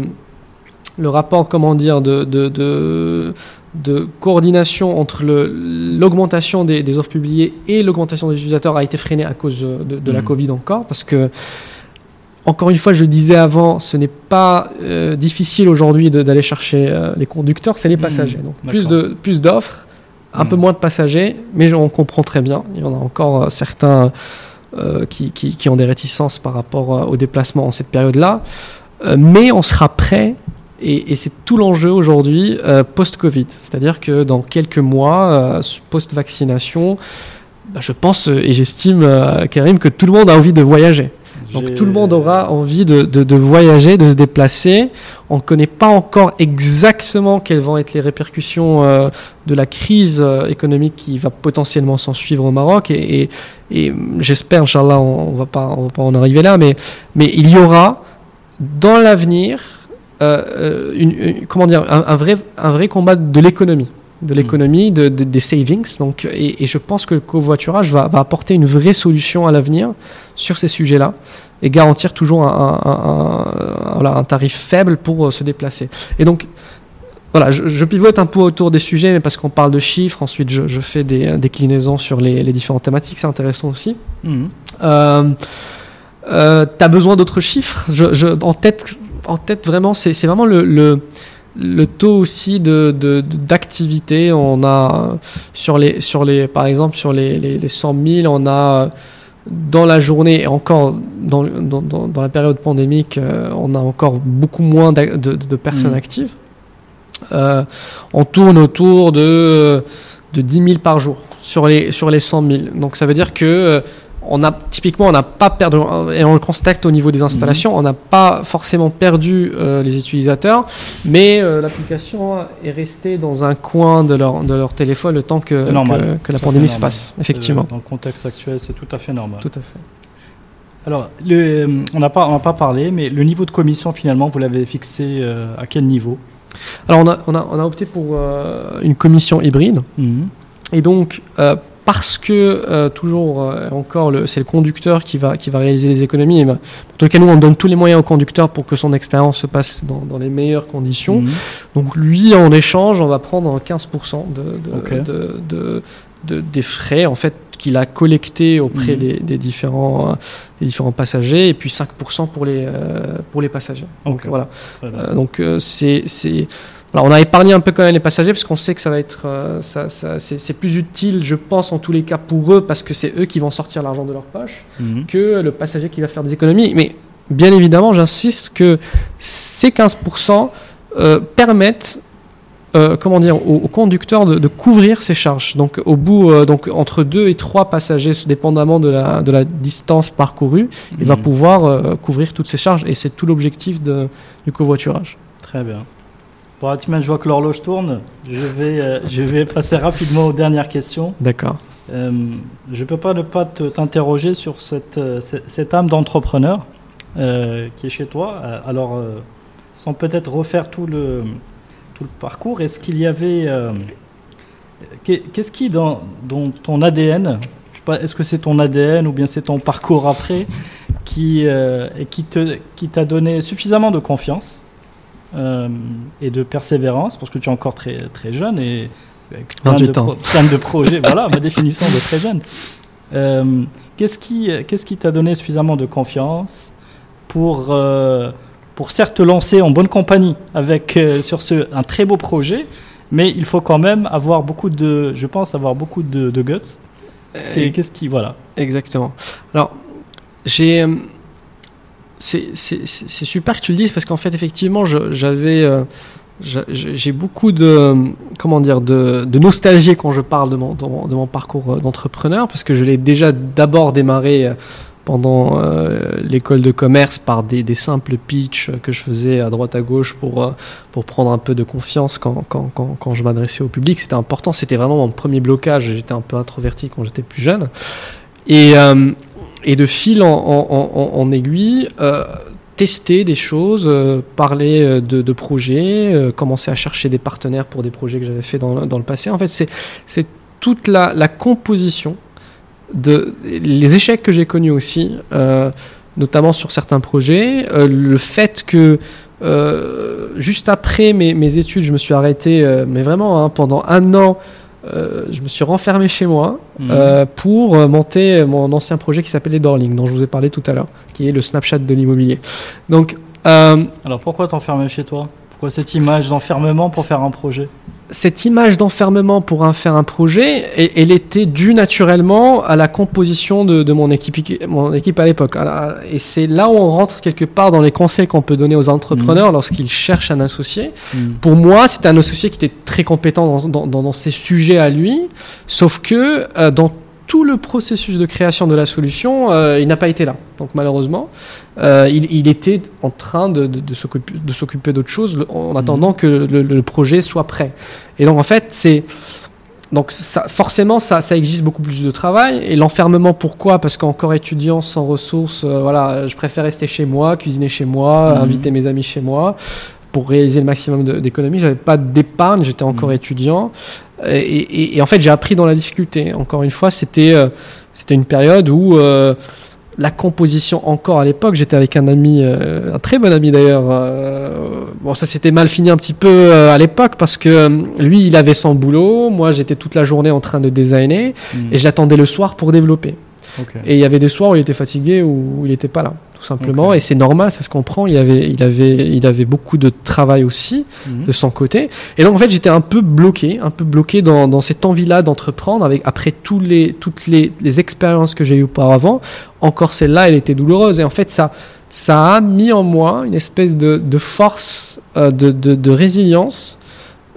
le rapport comment dire de, de, de, de coordination entre l'augmentation des, des offres publiées et l'augmentation des utilisateurs a été freiné à cause de, de la Mhm. Covid encore parce que encore une fois, je le disais avant, ce n'est pas euh, difficile aujourd'hui d'aller chercher euh, les conducteurs, c'est les passagers. Donc plus de plus d'offres, un Mhm. peu moins de passagers, mais on comprend très bien. Il y en a encore euh, certains euh, qui, qui- qui ont des réticences par rapport euh, au déplacement en cette période-là. Euh, mais on sera prêt, et, et c'est tout l'enjeu aujourd'hui, euh, post-Covid. C'est-à-dire que dans quelques mois, euh, post-vaccination, bah, je pense euh, et j'estime, euh, Karim, que tout le monde a envie de voyager. Donc tout le monde aura envie de, de- de voyager, de se déplacer. On ne connaît pas encore exactement quelles vont être les répercussions euh, de la crise économique qui va potentiellement s'en suivre au Maroc. Et, et- et j'espère, Inch'Allah, on ne va, pas- on va pas en arriver là, mais, mais il y aura dans l'avenir euh, euh, une- une- comment dire, un, un vrai, un vrai combat de l'économie. de l'économie, de, de- des savings. Donc, et, et je pense que le covoiturage va, va apporter une vraie solution à l'avenir sur ces sujets-là et garantir toujours un, un- tarif faible pour euh, se déplacer. Et donc, voilà, je, je pivote un peu autour des sujets, mais parce qu'on parle de chiffres, ensuite je, je fais des déclinaisons sur les, les différentes thématiques, c'est intéressant aussi. Euh, euh, T'as besoin d'autres chiffres? Je- en, tête, en tête, vraiment, c'est vraiment le, le, le taux aussi de- d'activité. on a sur les, sur les, par exemple, sur les, les, les 100 000, on a dans la journée, et encore dans, dans, dans, la période pandémique, euh, on a encore beaucoup moins de, de, de personnes Mhm. actives. Euh, on tourne autour de, de 10 000 par jour sur les, sur les 100 000. Donc ça veut dire que euh, on a typiquement on n'a pas perdu et on le constate au niveau des installations, on n'a pas forcément perdu euh, les utilisateurs, mais euh, l'application est restée dans un coin de leur de leur téléphone le temps que, normal. que, que la pandémie se passe. Effectivement, Euh, Dans le contexte actuel, c'est tout à fait normal. tout à fait. Alors, le, on n'a pas, on n'a pas parlé, mais le niveau de commission, finalement, vous l'avez fixé euh, à quel niveau? Alors on a on a, on a opté pour une commission hybride. Mhm. Et donc, parce que euh, toujours euh, encore, le- c'est le conducteur qui va, qui va réaliser les économies, et ben, en tout cas, nous, on donne tous les moyens au conducteur pour que son expérience se passe dans, dans les meilleures conditions. Mhm. Donc, lui, en échange, on va prendre 15% de, de, de- de- de- des frais en fait, qu'il a collectés auprès Mhm. des, des différents, euh, des différents passagers, et puis 5% pour les, euh, pour les passagers. Donc, voilà. Euh, donc euh, c'est voilà, on a épargné un peu quand même les passagers parce qu'on sait que ça va être euh, ça, ça- c'est plus utile je pense en tous les cas pour eux parce que c'est eux qui vont sortir l'argent de leur poche Mhm. que le passager qui va faire des économies mais bien évidemment j'insiste que ces 15% euh, permettent euh, comment dire, au, au conducteur de, de couvrir ses charges. Donc, au bout, euh, donc entre deux et trois passagers, dépendamment de la, de la distance parcourue, il va Mhm. pouvoir euh, couvrir toutes ses charges. Et c'est tout l'objectif de- du covoiturage. Très bien. Bon, Atiman, je vois que l'horloge tourne. Je vais, euh, je vais passer rapidement aux dernières questions. D'accord. Euh, je ne peux pas ne pas te- t'interroger sur cette, euh, cette, cette âme d'entrepreneur euh, qui est chez toi. Alors, sans peut-être refaire tout le, tout le parcours, est-ce qu'il y avait... qu'est- Qu'est-ce qui, dans, dans ton ADN, est-ce que c'est ton ADN ou bien c'est ton parcours après, qui, euh, qui te- qui t'a donné suffisamment de confiance euh, et de persévérance, parce que tu es encore très, très jeune et avec plein 28 de, pro- plein de projets. voilà, ma définition de très jeune. Euh, qu'est-ce qui qu'est-ce qui t'a donné suffisamment de confiance pour, euh, pour certes te lancer en bonne compagnie avec, euh, sur ce, un très beau projet, mais il faut quand même avoir beaucoup de, je pense, avoir beaucoup de, de guts. Et qu'est-ce qui, voilà. Exactement. Alors, j'ai. C'est super que tu le dises parce qu'en fait, effectivement, j'avais. euh, j'a- j'ai beaucoup de. Comment dire De, de nostalgie quand je parle de mon, de mon, parcours euh, d'entrepreneur parce que je l'ai déjà d'abord démarré. euh, pendant l'école de commerce par des, simples pitchs que je faisais à droite à gauche pour, pour prendre un peu de confiance quand, quand, quand, quand je m'adressais au public. C'était important, c'était vraiment mon premier blocage. J'étais un peu introverti quand j'étais plus jeune. Et, et de fil en, aiguille, euh, tester des choses, euh, parler euh, de, projets, commencer à chercher des partenaires pour des projets que j'avais fait dans, dans le passé. En fait, c'est toute la, la composition de les échecs que j'ai connus aussi, notamment sur certains projets, le fait que juste après mes, études, je me suis arrêté, mais vraiment hein, pendant un an, euh, je me suis renfermé chez moi Mhm. euh, pour euh, monter mon ancien projet qui s'appelait Dorling, dont je vous ai parlé tout à l'heure, qui est le Snapchat de l'immobilier. Donc, euh, Alors pourquoi t'enfermer chez toi? Pourquoi cette image d'enfermement pour faire un projet? Cette image d'enfermement pour un, faire un projet, elle, elle était due naturellement à la composition de, de mon, équipe, mon équipe à l'époque. Et c'est là où on rentre quelque part dans les conseils qu'on peut donner aux entrepreneurs lorsqu'ils cherchent un associé. Mhm. Pour moi, c'était un associé qui était très compétent dans, dans, dans- dans ses sujets à lui, sauf que euh, dans tout le processus de création de la solution, euh, il n'a pas été là. Donc malheureusement, euh, il, il était en train de, de, de s'occuper de s'occuper d'autre chose le- en attendant que le, projet soit prêt. Et donc en fait, c'est donc ça, forcément, ça, ça existe beaucoup plus de travail. Et l'enfermement, pourquoi? Parce qu'encore étudiant sans ressources, euh, voilà, je préfère rester chez moi, cuisiner chez moi, Mhm. inviter mes amis chez moi pour réaliser le maximum d'économies. J'avais pas d'épargne, j'étais encore Mhm. étudiant. Et, et- et en fait, j'ai appris dans la difficulté. Encore une fois, c'était euh, c'était une période où euh, la composition, encore à l'époque, j'étais avec un ami, euh, un très bon ami d'ailleurs. bon, ça s'était mal fini un petit peu à l'époque parce que lui, il avait son boulot. Moi, j'étais toute la journée en train de designer Mm. et j'attendais le soir pour développer. Et il y avait des soirs où il était fatigué ou où il n'était pas là, tout simplement. Et c'est normal, ça se comprend. Il avait, il avait, il avait beaucoup de travail aussi Mhm. de son côté. Et donc en fait, j'étais un peu bloqué, un peu bloqué dans, dans cette envie-là d'entreprendre. Avec après tous les, toutes les, les expériences que j'ai eues auparavant, encore celle-là, elle était douloureuse. Et en fait, ça, ça a mis en moi une espèce de, de force, euh, de, de, de résilience.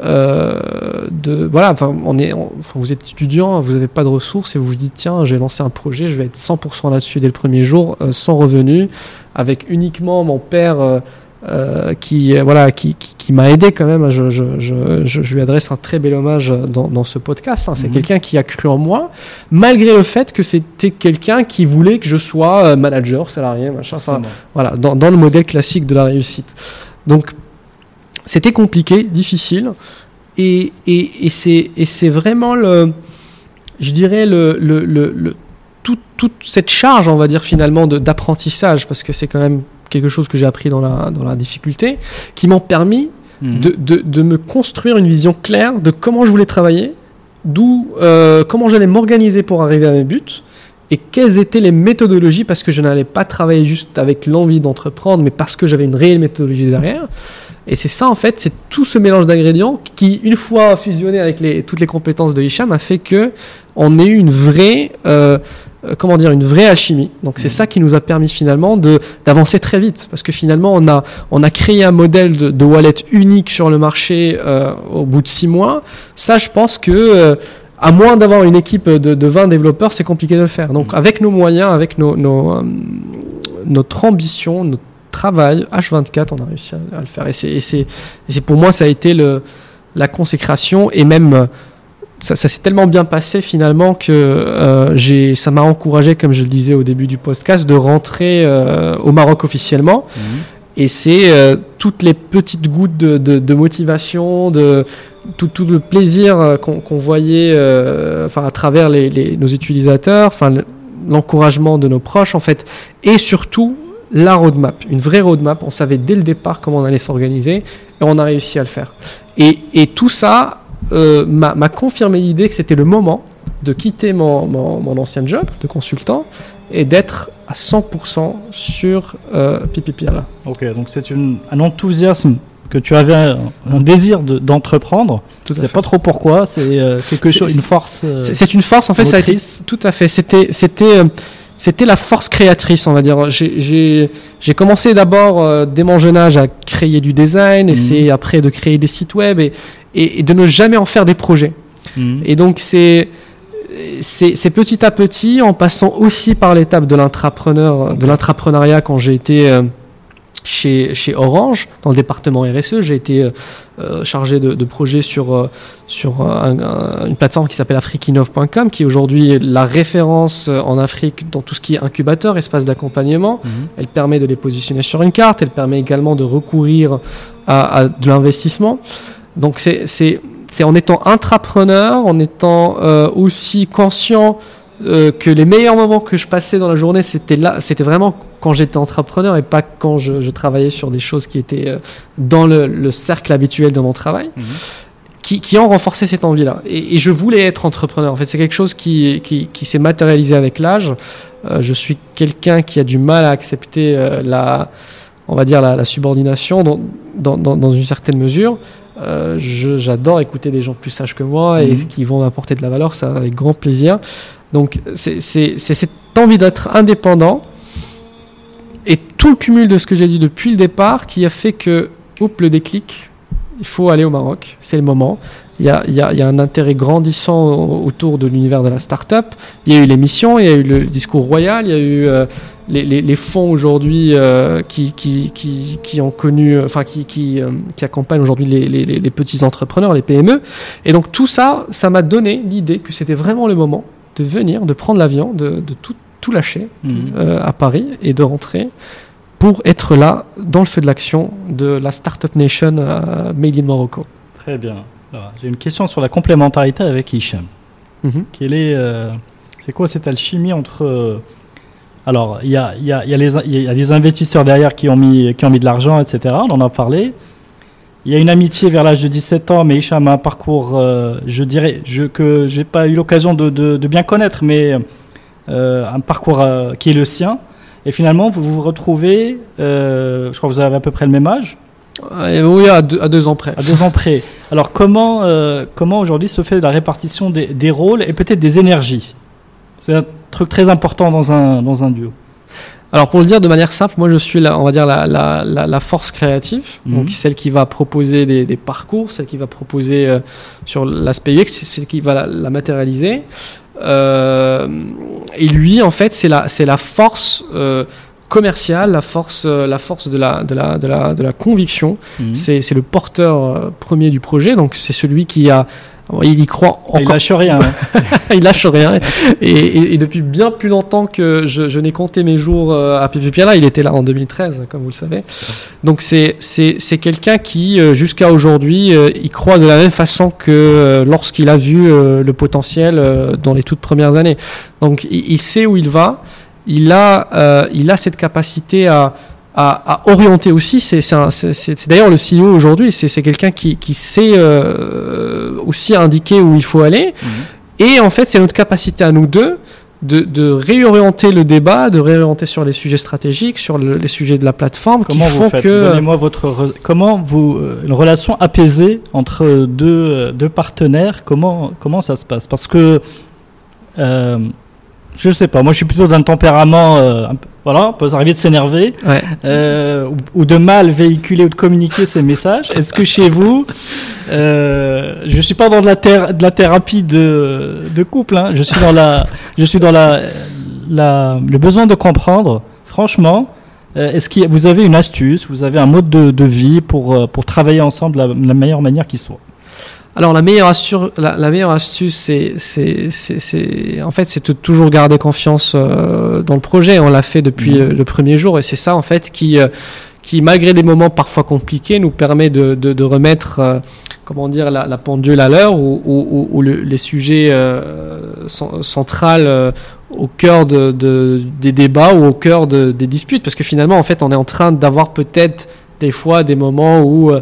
Euh, de voilà enfin on est on- enfin, vous êtes étudiant vous n'avez pas de ressources et vous vous dites tiens j'ai lancé un projet je vais être 100% là-dessus dès le premier jour euh, sans revenu avec uniquement mon père euh, qui voilà qui, qui, qui m'a aidé quand même je, je, je, je, lui adresse un très bel hommage dans, dans ce podcast hein. c'est Mhm. quelqu'un qui a cru en moi malgré le fait que c'était quelqu'un qui voulait que je sois manager salarié machin ça, voilà, dans, dans le modèle classique de la réussite. Donc, c'était compliqué, difficile, et, et, et c'est vraiment le, je dirais le, le, le, le- tout- toute cette charge, on va dire finalement d'apprentissage, parce que c'est quand même quelque chose que j'ai appris dans la, dans la difficulté, qui m'ont permis Mhm. de, de, de me construire une vision claire de comment je voulais travailler, d'où, euh, comment j'allais m'organiser pour arriver à mes buts, et quelles étaient les méthodologies, parce que je n'allais pas travailler juste avec l'envie d'entreprendre, mais parce que j'avais une réelle méthodologie derrière. Et c'est ça, en fait, c'est tout ce mélange d'ingrédients qui, une fois fusionné avec les, toutes les compétences de Hicham, a fait que on ait eu une vraie, euh, euh, comment dire, une vraie alchimie. Donc c'est Mhm. ça qui nous a permis finalement de d'avancer très vite, parce que finalement on a on a créé un modèle de, de wallet unique sur le marché euh, au bout de six mois. Ça, je pense que euh, à moins d'avoir une équipe de, de 20 développeurs, c'est compliqué de le faire. Donc Mhm. avec nos moyens, avec nos, nos, notre ambition, notre travail, H24, on a réussi à, à le faire. Et c'est- pour moi, ça a été le, la consécration et même euh, ça, ça s'est tellement bien passé finalement que euh, j'ai, ça m'a encouragé, comme je le disais au début du podcast, de rentrer euh, au Maroc officiellement. Mhm. Et c'est euh, toutes les petites gouttes de, de- de motivation, de tout, tout le plaisir qu'on voyait enfin, à travers les, les- nos utilisateurs, enfin, l'encouragement de nos proches en fait, et surtout la roadmap, une vraie roadmap. On savait dès le départ comment on allait s'organiser et on a réussi à le faire. Et, et tout ça euh, m'a confirmé l'idée que c'était le moment de quitter mon, mon, mon ancien job de consultant et d'être à 100% sur euh. Ok, donc c'est une- un enthousiasme que tu avais, un, un désir de- d'entreprendre. Je à sais pas trop pourquoi. C'est euh, quelque chose, une force. euh, C'est une force, en fait, ça a été motrice. tout à fait. C'était, c'était, la force créatrice, on va dire. J'ai, commencé d'abord euh, dès mon jeune âge à créer du design, Mhm. essayer après de créer des sites web et, et, et de ne jamais en faire des projets. Mhm. Et donc c'est petit à petit, en passant aussi par l'étape de l'intrapreneur, de l'intrapreneuriat quand j'ai été euh, chez, chez Orange, dans le département RSE, j'ai été euh, euh, chargé de, de projets sur, euh, sur un- un- une plateforme qui s'appelle afriqueinov.com, qui est aujourd'hui la référence euh, en Afrique dans tout ce qui est incubateur, espace d'accompagnement. Mhm. Elle permet de les positionner sur une carte. Elle permet également de recourir à, à de l'investissement. Donc c'est c'est c'est en étant intrapreneur, en étant euh, aussi conscient euh, que les meilleurs moments que je passais dans la journée, c'était là, c'était vraiment quand j'étais entrepreneur et pas quand je, je travaillais sur des choses qui étaient euh, dans le, le cercle habituel de mon travail Mhm. qui, qui ont renforcé cette envie-là. Et, et je voulais être entrepreneur. En fait, c'est quelque chose qui, qui, qui s'est matérialisé avec l'âge. Euh, je suis quelqu'un qui a du mal à accepter euh, la, on va dire la, la subordination dans, dans, dans, dans une certaine mesure. Euh, J'adore écouter des gens plus sages que moi et Mhm. qui vont m'apporter de la valeur, ça avec grand plaisir. Donc c'est cette envie d'être indépendant et tout le cumul de ce que j'ai dit depuis le départ qui a fait que, oups, le déclic, il faut aller au Maroc, c'est le moment. Il y a, il y a- un intérêt grandissant au- autour de l'univers de la start-up. Il y a eu l'émission, il y a eu le discours royal, il y a eu euh, les, les- fonds aujourd'hui euh, qui, qui, qui, qui ont connu, enfin qui, qui, euh, qui accompagnent aujourd'hui les- les petits entrepreneurs, les PME. Et donc tout ça, ça m'a donné l'idée que c'était vraiment le moment de venir, de prendre l'avion, de, de tout, tout lâcher Mhm. euh, à Paris et de rentrer pour être là dans le feu de l'action de la Startup Nation Made in Morocco. Très bien. J'ai une question sur la complémentarité avec Hicham. Mhm. est, c'est quoi cette alchimie entre alors, il y a, y, a, y, y a, des investisseurs derrière qui ont mis, qui ont mis de l'argent, etc. On en a parlé. Il y a une amitié vers l'âge de 17 ans, mais Hicham a un parcours, euh, je dirais, je, que j'ai pas eu l'occasion de, de, bien connaître, mais euh, un parcours euh, qui est le sien. Et finalement, vous vous retrouvez, je crois que vous avez à peu près le même âge. Oui, à deux, à deux, ans près. À deux ans près. Alors, comment, comment aujourd'hui se fait la répartition des, des rôles et peut-être des énergies? C'est un truc très important dans un, dans un duo. Alors pour le dire de manière simple, moi je suis la, on va dire la, la, la, force créative, mhm. donc celle qui va proposer des, des, parcours, celle qui va proposer euh, sur l'aspect UX, celle qui va la, matérialiser. Euh, et lui, en fait, c'est la, c'est la force euh, commerciale, la force, la force de la, de la, de la, de la conviction. Mhm. C'est le porteur premier du projet, donc c'est celui qui a il y croit encore. Il lâche rien. Hein. il lâche rien. Et, depuis bien plus longtemps que je, n'ai compté mes jours euh, à là, il était là en 2013, comme vous le savez. Donc c'est quelqu'un qui, euh, jusqu'à aujourd'hui, euh, il croit de la même façon que lorsqu'il a vu le potentiel dans les toutes premières années. Donc il, sait où il va. Il a, il a cette capacité à à, orienter aussi. C'est d'ailleurs le CEO aujourd'hui, c'est quelqu'un qui, qui, sait euh, aussi indiquer où il faut aller. Mhm. Et en fait, c'est notre capacité à nous deux de, de, réorienter le débat, de réorienter sur les sujets stratégiques, sur les sujets de la plateforme. Comment vous faites Donnez-moi votre comment vous euh, une relation apaisée entre deux, deux partenaires. Comment comment ça se passe? Parce que euh, je sais pas. Moi, je suis plutôt d'un tempérament euh, un peu voilà, on peut arriver de s'énerver euh, ou, de mal véhiculer ou de communiquer ces messages. Est-ce que chez vous, euh, je suis pas dans de la, de la thérapie de, de couple, hein. je suis dans la, je suis dans la, la, le besoin de comprendre. Franchement, euh, est-ce que vous avez une astuce, vous avez un mode de, de vie pour, euh, pour travailler ensemble de la meilleure manière qui soit? Alors la meilleure, assure, la, meilleure astuce, c'est, c'est, en fait, c'est de toujours garder confiance euh, dans le projet. On l'a fait depuis mmh. le, premier jour, et c'est ça en fait qui, euh, qui, malgré des moments parfois compliqués, nous permet de, de, de remettre, euh, comment dire, la, la, pendule à l'heure, ou, les sujets centrales au cœur de, des débats ou au cœur des disputes, parce que finalement, en fait, on est en train d'avoir peut-être des fois des moments où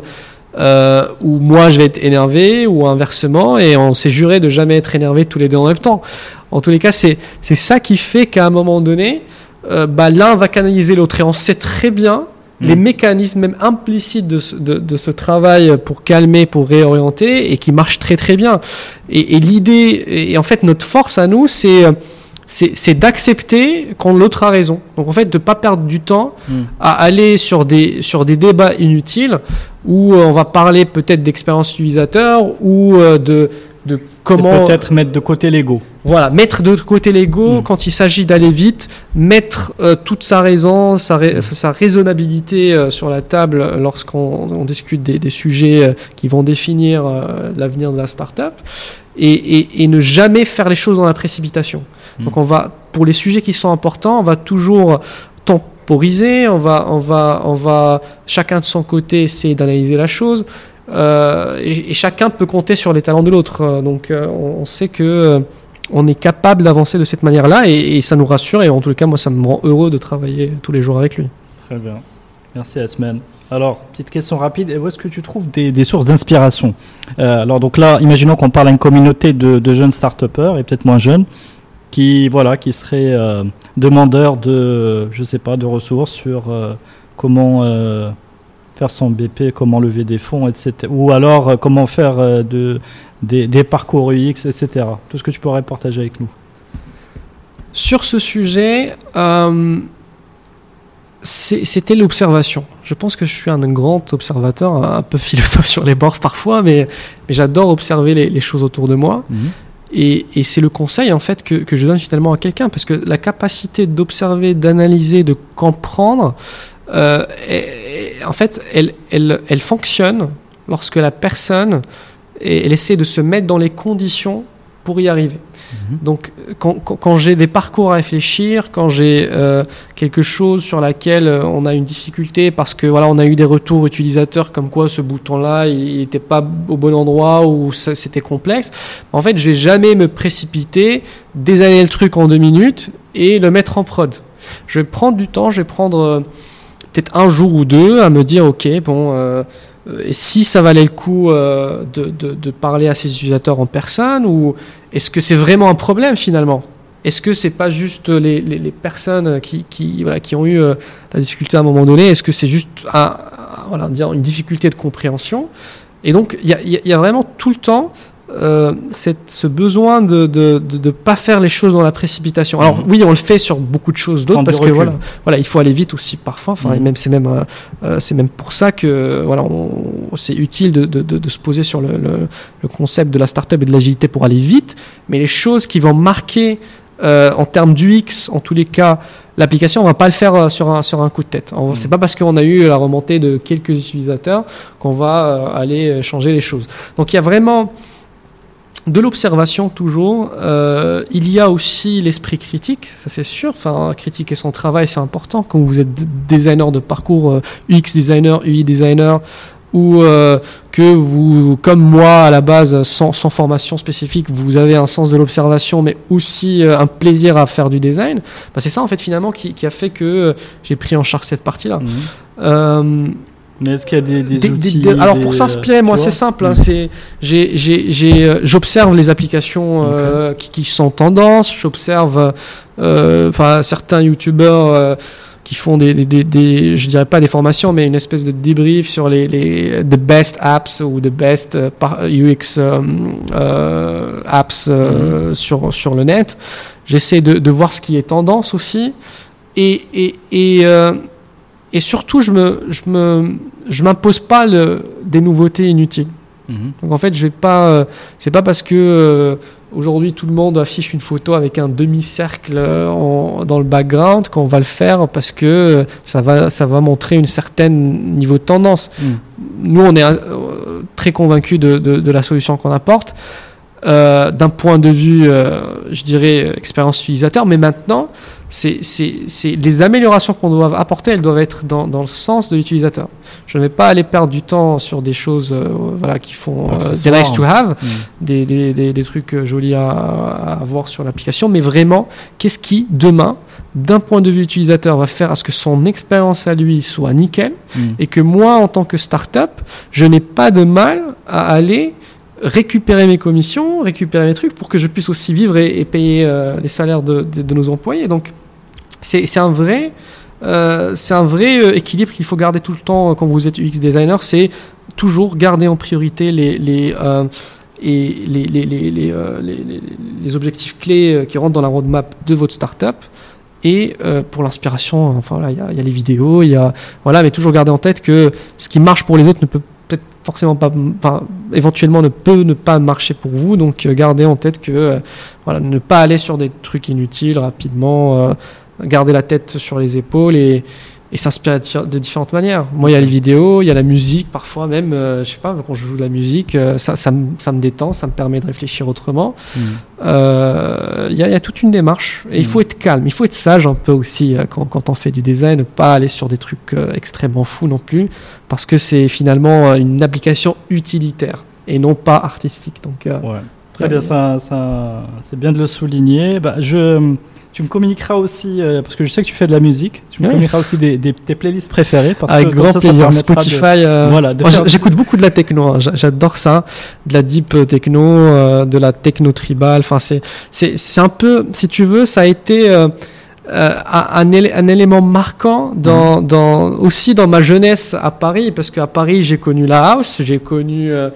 euh, où moi je vais être énervé ou inversement et on s'est juré de jamais être énervé tous les deux en même temps. En tous les cas, c'est c'est ça qui fait qu'à un moment donné, euh, bah, l'un va canaliser l'autre et on sait très bien mm. les mécanismes même implicites de ce, de, de ce, travail pour calmer, pour réorienter et qui marche très très bien. Et, et l'idée, et en fait notre force à nous, c'est c'est d'accepter quand l'autre a raison. Donc en fait, de ne pas perdre du temps mm. à aller sur des, sur des débats inutiles où euh, on va parler peut-être d'expérience utilisateur ou euh, de, de comment... Peut-être mettre de côté l'ego. Voilà, mettre de côté l'ego mm. quand il s'agit d'aller vite, mettre euh, toute sa raison, sa, sa raisonnabilité sur la table lorsqu'on discute des, des, sujets qui vont définir l'avenir de la startup et, et, et, ne jamais faire les choses dans la précipitation. Mm. Donc on va, pour les sujets qui sont importants, on va toujours temporiser, on va, on va, on va chacun de son côté essayer d'analyser la chose. Euh, et, chacun peut compter sur les talents de l'autre. Donc euh, on, sait que euh, on est capable d'avancer de cette manière-là et, ça nous rassure et en tout cas moi ça me rend heureux de travailler tous les jours avec lui. Très bien. Merci Asman. Alors, petite question rapide, où est-ce que tu trouves des, sources d'inspiration? Alors donc là, imaginons qu'on parle à une communauté de, de jeunes start et peut-être moins jeunes qui voilà qui serait euh, demandeur de je sais pas de ressources sur euh, comment euh, faire son BP, comment lever des fonds, etc. Ou alors comment faire de, des, parcours UX, etc. Tout ce que tu pourrais partager avec nous. Sur ce sujet, c'était l'observation. Je pense que je suis un grand observateur, un peu philosophe sur les bords parfois, mais, mais j'adore observer les, choses autour de moi. Mhm. Et, c'est le conseil en fait que, je donne finalement à quelqu'un parce que la capacité d'observer, d'analyser, de comprendre, euh, en fait, elle, fonctionne lorsque la personne elle essaie de se mettre dans les conditions pour y arriver. Mhm. Donc, quand, j'ai des parcours à réfléchir, quand j'ai euh, quelque chose sur laquelle euh, on a une difficulté parce que voilà, on a eu des retours utilisateurs comme quoi ce bouton-là, il n'était pas au bon endroit ou c'était complexe. En fait, je vais jamais me précipiter, désigner le truc en deux minutes et le mettre en prod. Je vais prendre du temps, je vais prendre euh, peut-être un jour ou deux à me dire, ok, bon. Et si ça valait le coup euh, de, parler à ces utilisateurs en personne ou est-ce que c'est vraiment un problème finalement? Est-ce que c'est pas juste les, les- personnes qui, qui, voilà, qui ont eu euh, la difficulté à un moment donné? Est-ce que c'est juste un- voilà, une difficulté de compréhension? Et donc il y a, y a vraiment tout le temps euh, ce besoin de ne de, de, de pas faire les choses dans la précipitation. Alors Mhm. oui, on le fait sur beaucoup de choses d'autres parce que voilà, voilà, il faut aller vite aussi parfois. Enfin, Mhm. et même c'est même euh, euh, c'est même pour ça que voilà, c'est utile de, de, de, de se poser sur le, le, le concept de la startup et de l'agilité pour aller vite. Mais les choses qui vont marquer euh, en termes d'UX, en tous les cas, l'application, on va pas le faire euh, sur un sur un coup de tête. Mhm. C'est pas parce qu'on a eu la remontée de quelques utilisateurs qu'on va euh, aller changer les choses. Donc il y a vraiment de l'observation toujours. Euh, il y a aussi l'esprit critique, ça c'est sûr. Enfin, critiquer son travail, c'est important. Quand vous êtes designer de parcours, euh, UX designer, UI designer, ou euh, que vous, comme moi à la base, sans, sans formation spécifique, vous avez un sens de l'observation, mais aussi euh, un plaisir à faire du design. Bah, c'est ça en fait finalement qui, qui a fait que euh, j'ai pris en charge cette partie-là. Mhm. Euh, Mais est-ce qu'il y a des, des des- outils des- alors pour s'inspirer, moi tu c'est simple. hein, Mhm. c'est euh, j'observe les applications euh, qui, qui sont tendance. J'observe euh, certains youtubeurs euh, qui font des, des, des- des- je dirais pas des formations, mais une espèce de débrief sur les, les the best apps ou the best euh, UX euh, euh, apps euh, sur sur le net. J'essaie de, de voir ce qui est tendance aussi et et et, euh, et surtout je me je me je m'impose pas le, des nouveautés inutiles. Mhm. Donc en fait, je vais pas. euh, c'est pas parce que euh, aujourd'hui tout le monde affiche une photo avec un demi-cercle euh, dans le background qu'on va le faire parce que euh, ça va ça va montrer une certaine niveau de tendance. Mhm. Nous, on est très convaincus de, de- de la solution qu'on apporte. Euh, d'un point de vue, euh, je dirais, expérience utilisateur, mais maintenant, c'est, c'est, c'est les améliorations qu'on doit apporter, elles doivent être dans, dans le sens de l'utilisateur. Je ne vais pas aller perdre du temps sur des choses euh, voilà, qui font des nice to have, Mhm. des, des, des, des trucs jolis à, à avoir sur l'application, mais vraiment, qu'est-ce qui, demain, d'un point de vue utilisateur, va faire à ce que son expérience à lui soit nickel Mhm. et que moi, en tant que start-up, je n'ai pas de mal à aller récupérer mes commissions, récupérer mes trucs pour que je puisse aussi vivre et, payer euh, les salaires de, nos employés. Donc, c'est un vrai, euh, c'est un vrai euh, équilibre qu'il faut garder tout le temps euh, quand vous êtes UX designer. C'est toujours garder en priorité les, les, euh, et les, les, les, les, euh, objectifs clés euh, qui rentrent dans la roadmap de votre startup. Et euh, pour l'inspiration, enfin il y, y a les vidéos, y a voilà, mais toujours garder en tête que ce qui marche pour les autres ne peut forcément pas, enfin, éventuellement ne peut ne pas marcher pour vous. Donc euh, gardez en tête que euh, voilà, ne pas aller sur des trucs inutiles rapidement, euh, garder la tête sur les épaules et, et s'inspirer de, de différentes manières. Moi, il y a les vidéos, il y a la musique, parfois même, euh, je sais pas, quand je joue de la musique, euh, ça, ça, me, ça me détend, ça me permet de réfléchir autrement. Mhm. Euh, Il y, a- il y a toute une démarche. Et il Mhm. faut être calme, il faut être sage un peu aussi euh, quand, quand on fait du design, ne pas aller sur des trucs extrêmement fous non plus, parce que c'est finalement une application utilitaire et non pas artistique. Donc, Ouais. Très bien, ça, ça, c'est bien de le souligner. Bah, je, tu me communiqueras aussi, euh, parce que je sais que tu fais de la musique, tu me communiqueras aussi des, des- tes playlists préférées. Parce avec que grand ça, ça plaisir. de- Spotify. euh, Voilà, J'écoute beaucoup de la techno, hein. J'a- j'adore ça, de la deep euh, techno, euh, de la techno tribal. Enfin, c'est un peu, si tu veux, ça a été euh, un, un élé- un élément marquant dans, dans aussi dans ma jeunesse à Paris, parce qu'à Paris j'ai connu la house, j'ai connu euh,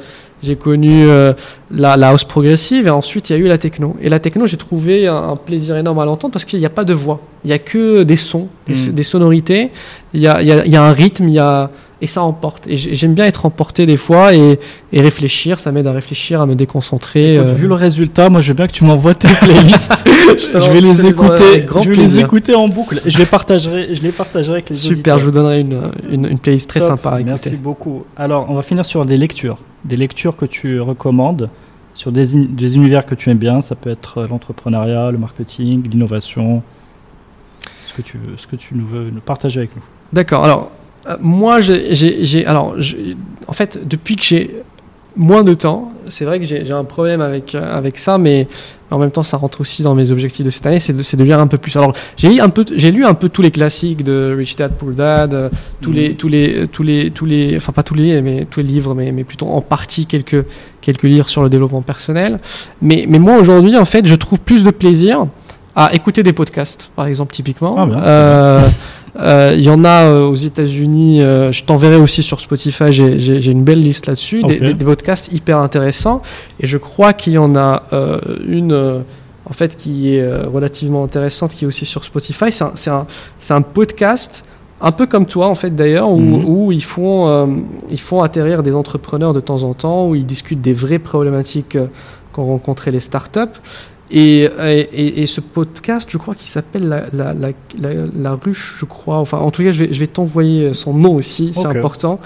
j'ai connu euh, la, la house progressive et ensuite il y a eu la techno. Et la techno, j'ai trouvé un, un plaisir énorme à l'entendre parce qu'il n'y a pas de voix, il n'y a que des sons, des, Mm. des sonorités, il y a, il y, a, il y a un rythme, il y a, et ça emporte. Et j'ai- j'aime bien être emporté des fois et, et réfléchir, ça m'aide à réfléchir, à me déconcentrer. Écoute, euh. Vu le résultat, moi je veux bien que tu m'envoies tes playlists. je te vais les écouter. Je vais les écouter en boucle. Je les partagerai. Je les partagerai avec les Super, je vous donnerai une, une, une playlist très Top. sympa à écouter. Merci beaucoup. Alors, on va finir sur des lectures. Des lectures que tu recommandes sur des, univers que tu aimes bien. Ça peut être l'entrepreneuriat, le marketing, l'innovation. Ce que tu veux, ce que tu nous veux partager avec nous. D'accord. Alors, moi, j'ai, alors, en fait, depuis que j'ai moins de temps. C'est vrai que j'ai un problème avec, euh, avec ça, mais en même temps, ça rentre aussi dans mes objectifs de cette année, c'est de, de, lire un peu plus. Alors, j'ai un peu, j'ai lu un peu tous les classiques de Rich Dad Poor Dad, euh, tous les, mhm. tous les, tous les, tous les, enfin pas tous les, mais tous les livres, mais, mais plutôt en partie quelques, quelques livres sur le développement personnel. Mais, mais moi aujourd'hui, en fait, je trouve plus de plaisir à écouter des podcasts, par exemple, typiquement. Ah, euh, il y en a euh, aux États-Unis. Euh, je t'enverrai aussi sur Spotify. J'ai une belle liste là-dessus, des, podcasts hyper intéressants. Et je crois qu'il y en a une. en fait, qui est relativement intéressante, qui est aussi sur Spotify. C'est un, un, podcast un peu comme toi en fait d'ailleurs, où, mhm. où, ils, font, ils font atterrir des entrepreneurs de temps en temps, où ils discutent des vraies problématiques qu'ont rencontrées les startups. Et, et, et, ce podcast, je crois qu'il s'appelle la, la, la, la, ruche, je crois. Enfin, en tout cas, je vais, je vais t'envoyer son nom aussi, c'est important.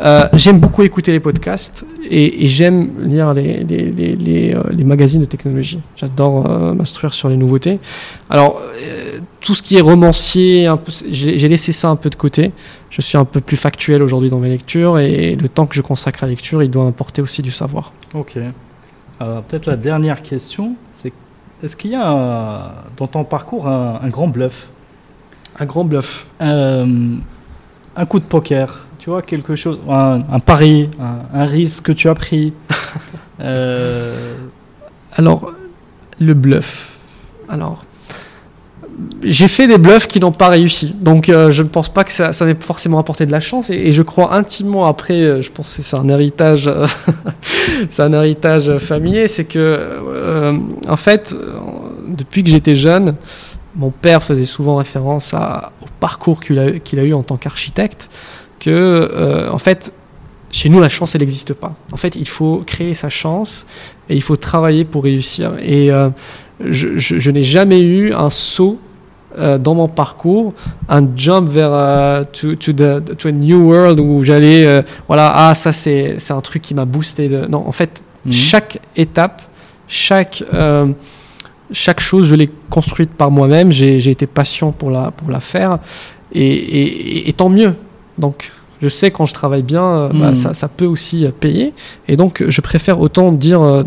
Euh, j'aime beaucoup écouter les podcasts et, j'aime lire les, les, les, les, euh, magazines de technologie. J'adore euh, m'instruire sur les nouveautés. Alors, euh, tout ce qui est romancier, j'ai laissé ça un peu de côté. Je suis un peu plus factuel aujourd'hui dans mes lectures et le temps que je consacre à la lecture, il doit apporter aussi du savoir. Ok. Peut-être la dernière question, c'est est-ce qu'il y a dans ton parcours un, grand bluff? Un grand bluff. Euh, Un coup de poker, tu vois, quelque chose, un, pari, un, risque que tu as pris. Euh, Alors, le bluff. Alors, j'ai fait des bluffs qui n'ont pas réussi. Donc euh, je ne pense pas que ça, ça ait forcément apporté de la chance. Et, je crois intimement après, euh, je pense que c'est un héritage, c'est un héritage familier, c'est que euh, en fait, depuis que j'étais jeune, mon père faisait souvent référence au parcours qu'il a, eu en tant qu'architecte, que en fait, chez nous, la chance, elle n'existe pas. En fait, il faut créer sa chance et il faut travailler pour réussir. Et je, n'ai jamais eu un saut euh, dans mon parcours, un jump vers uh, to, to, the, to, a new world où j'allais, euh, voilà, ah ça c'est, c'est un truc qui m'a boosté. De... Non, en fait, mhm. chaque étape, chaque, euh, chaque chose, je l'ai construite par moi-même. J'ai, j'ai été patient pour la, pour la faire et, et, et tant mieux. Donc je sais quand je travaille bien, euh, bah, hmm. ça, peut aussi euh, payer. Et donc, je préfère autant dire euh,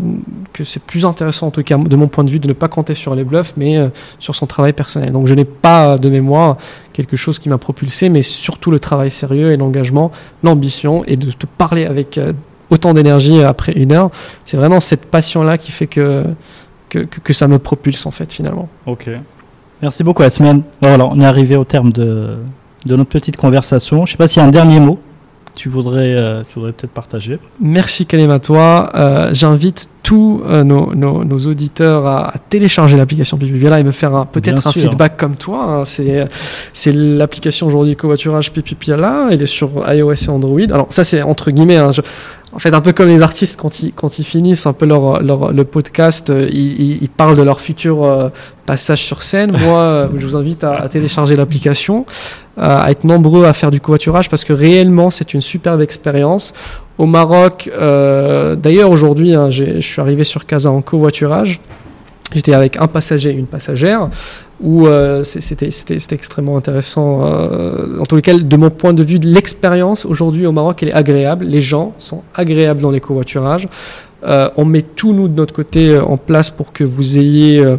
que c'est plus intéressant, en tout cas de mon point de vue, de ne pas compter sur les bluffs, mais sur son travail personnel. Donc, je n'ai pas de mémoire quelque chose qui m'a propulsé, mais surtout le travail sérieux et l'engagement, l'ambition, et de te parler avec autant d'énergie après une heure. C'est vraiment cette passion-là qui fait que, que, que, ça me propulse, en fait, finalement. Ok. Merci beaucoup, Asman. Voilà, on est arrivé au terme de, de notre petite conversation. Je ne sais pas s'il y a un dernier mot que tu voudrais, euh, tu voudrais peut-être partager. Merci Kalim à toi. Euh, j'invite tous euh, nos, nos, auditeurs à, télécharger l'application Pipipila et me faire peut-être un feedback comme toi. Hein. C'est, l'application aujourd'hui covoiturage Pipipila. Elle est sur iOS et Android. Alors ça c'est entre guillemets. Hein, en fait, un peu comme les artistes, quand ils, quand ils finissent un peu leur, leur le podcast, euh, ils, ils, parlent de leur futur passage sur scène. Moi, je vous invite à, à télécharger l'application, à être nombreux à faire du covoiturage parce que réellement, c'est une superbe expérience. Au Maroc, d'ailleurs, aujourd'hui, hein, je suis arrivé sur Casa en covoiturage. J'étais avec un passager et une passagère, où euh, c'était extrêmement intéressant. Euh, en les cas, de mon point de vue, l'expérience aujourd'hui au Maroc, elle est agréable. Les gens sont agréables dans les covoiturages. Euh, on met tout, nous, de notre côté, euh, en place pour que vous ayez euh,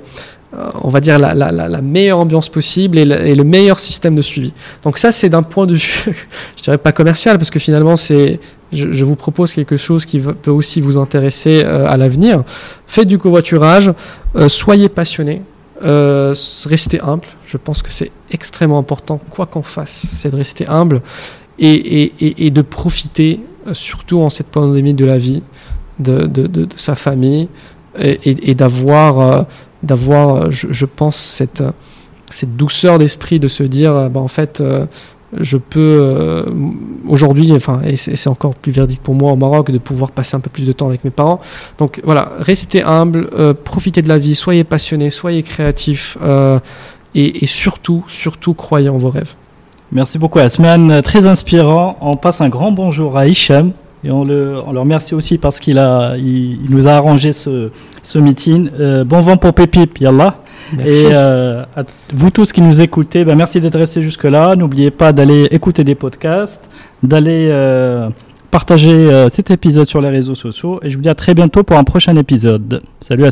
on va dire la, la, la, meilleure ambiance possible et, le meilleur système de suivi. Donc ça c'est d'un point de vue, je dirais pas commercial parce que finalement c'est je, vous propose quelque chose qui peut aussi vous intéresser euh, à l'avenir. Faites du covoiturage, euh, soyez passionné, euh, restez humble. Je pense que c'est extrêmement important, quoi qu'on fasse, c'est de rester humble et, et, et, de profiter, surtout en cette pandémie de la vie, de, de, de, de sa famille et, d'avoir, d'avoir je, je, pense, cette, cette douceur d'esprit de se dire, bah, en fait, je peux euh, aujourd'hui, enfin, et c'est encore plus verdict pour moi au Maroc de pouvoir passer un peu plus de temps avec mes parents. Donc voilà, restez humble, euh, profitez de la vie, soyez passionné, soyez créatif euh, et, et, surtout, surtout croyez en vos rêves. Merci beaucoup Asman, très inspirant. On passe un grand bonjour à Hicham Et on le, on le remercie aussi parce qu'il a, il, nous a arrangé ce, ce meeting. Euh, bon vent pour Pépip, Yallah. Et euh, à vous tous qui nous écoutez, ben merci d'être restés jusque-là. N'oubliez pas d'aller écouter des podcasts, d'aller euh, partager cet épisode sur les réseaux sociaux. Et je vous dis à très bientôt pour un prochain épisode. Salut à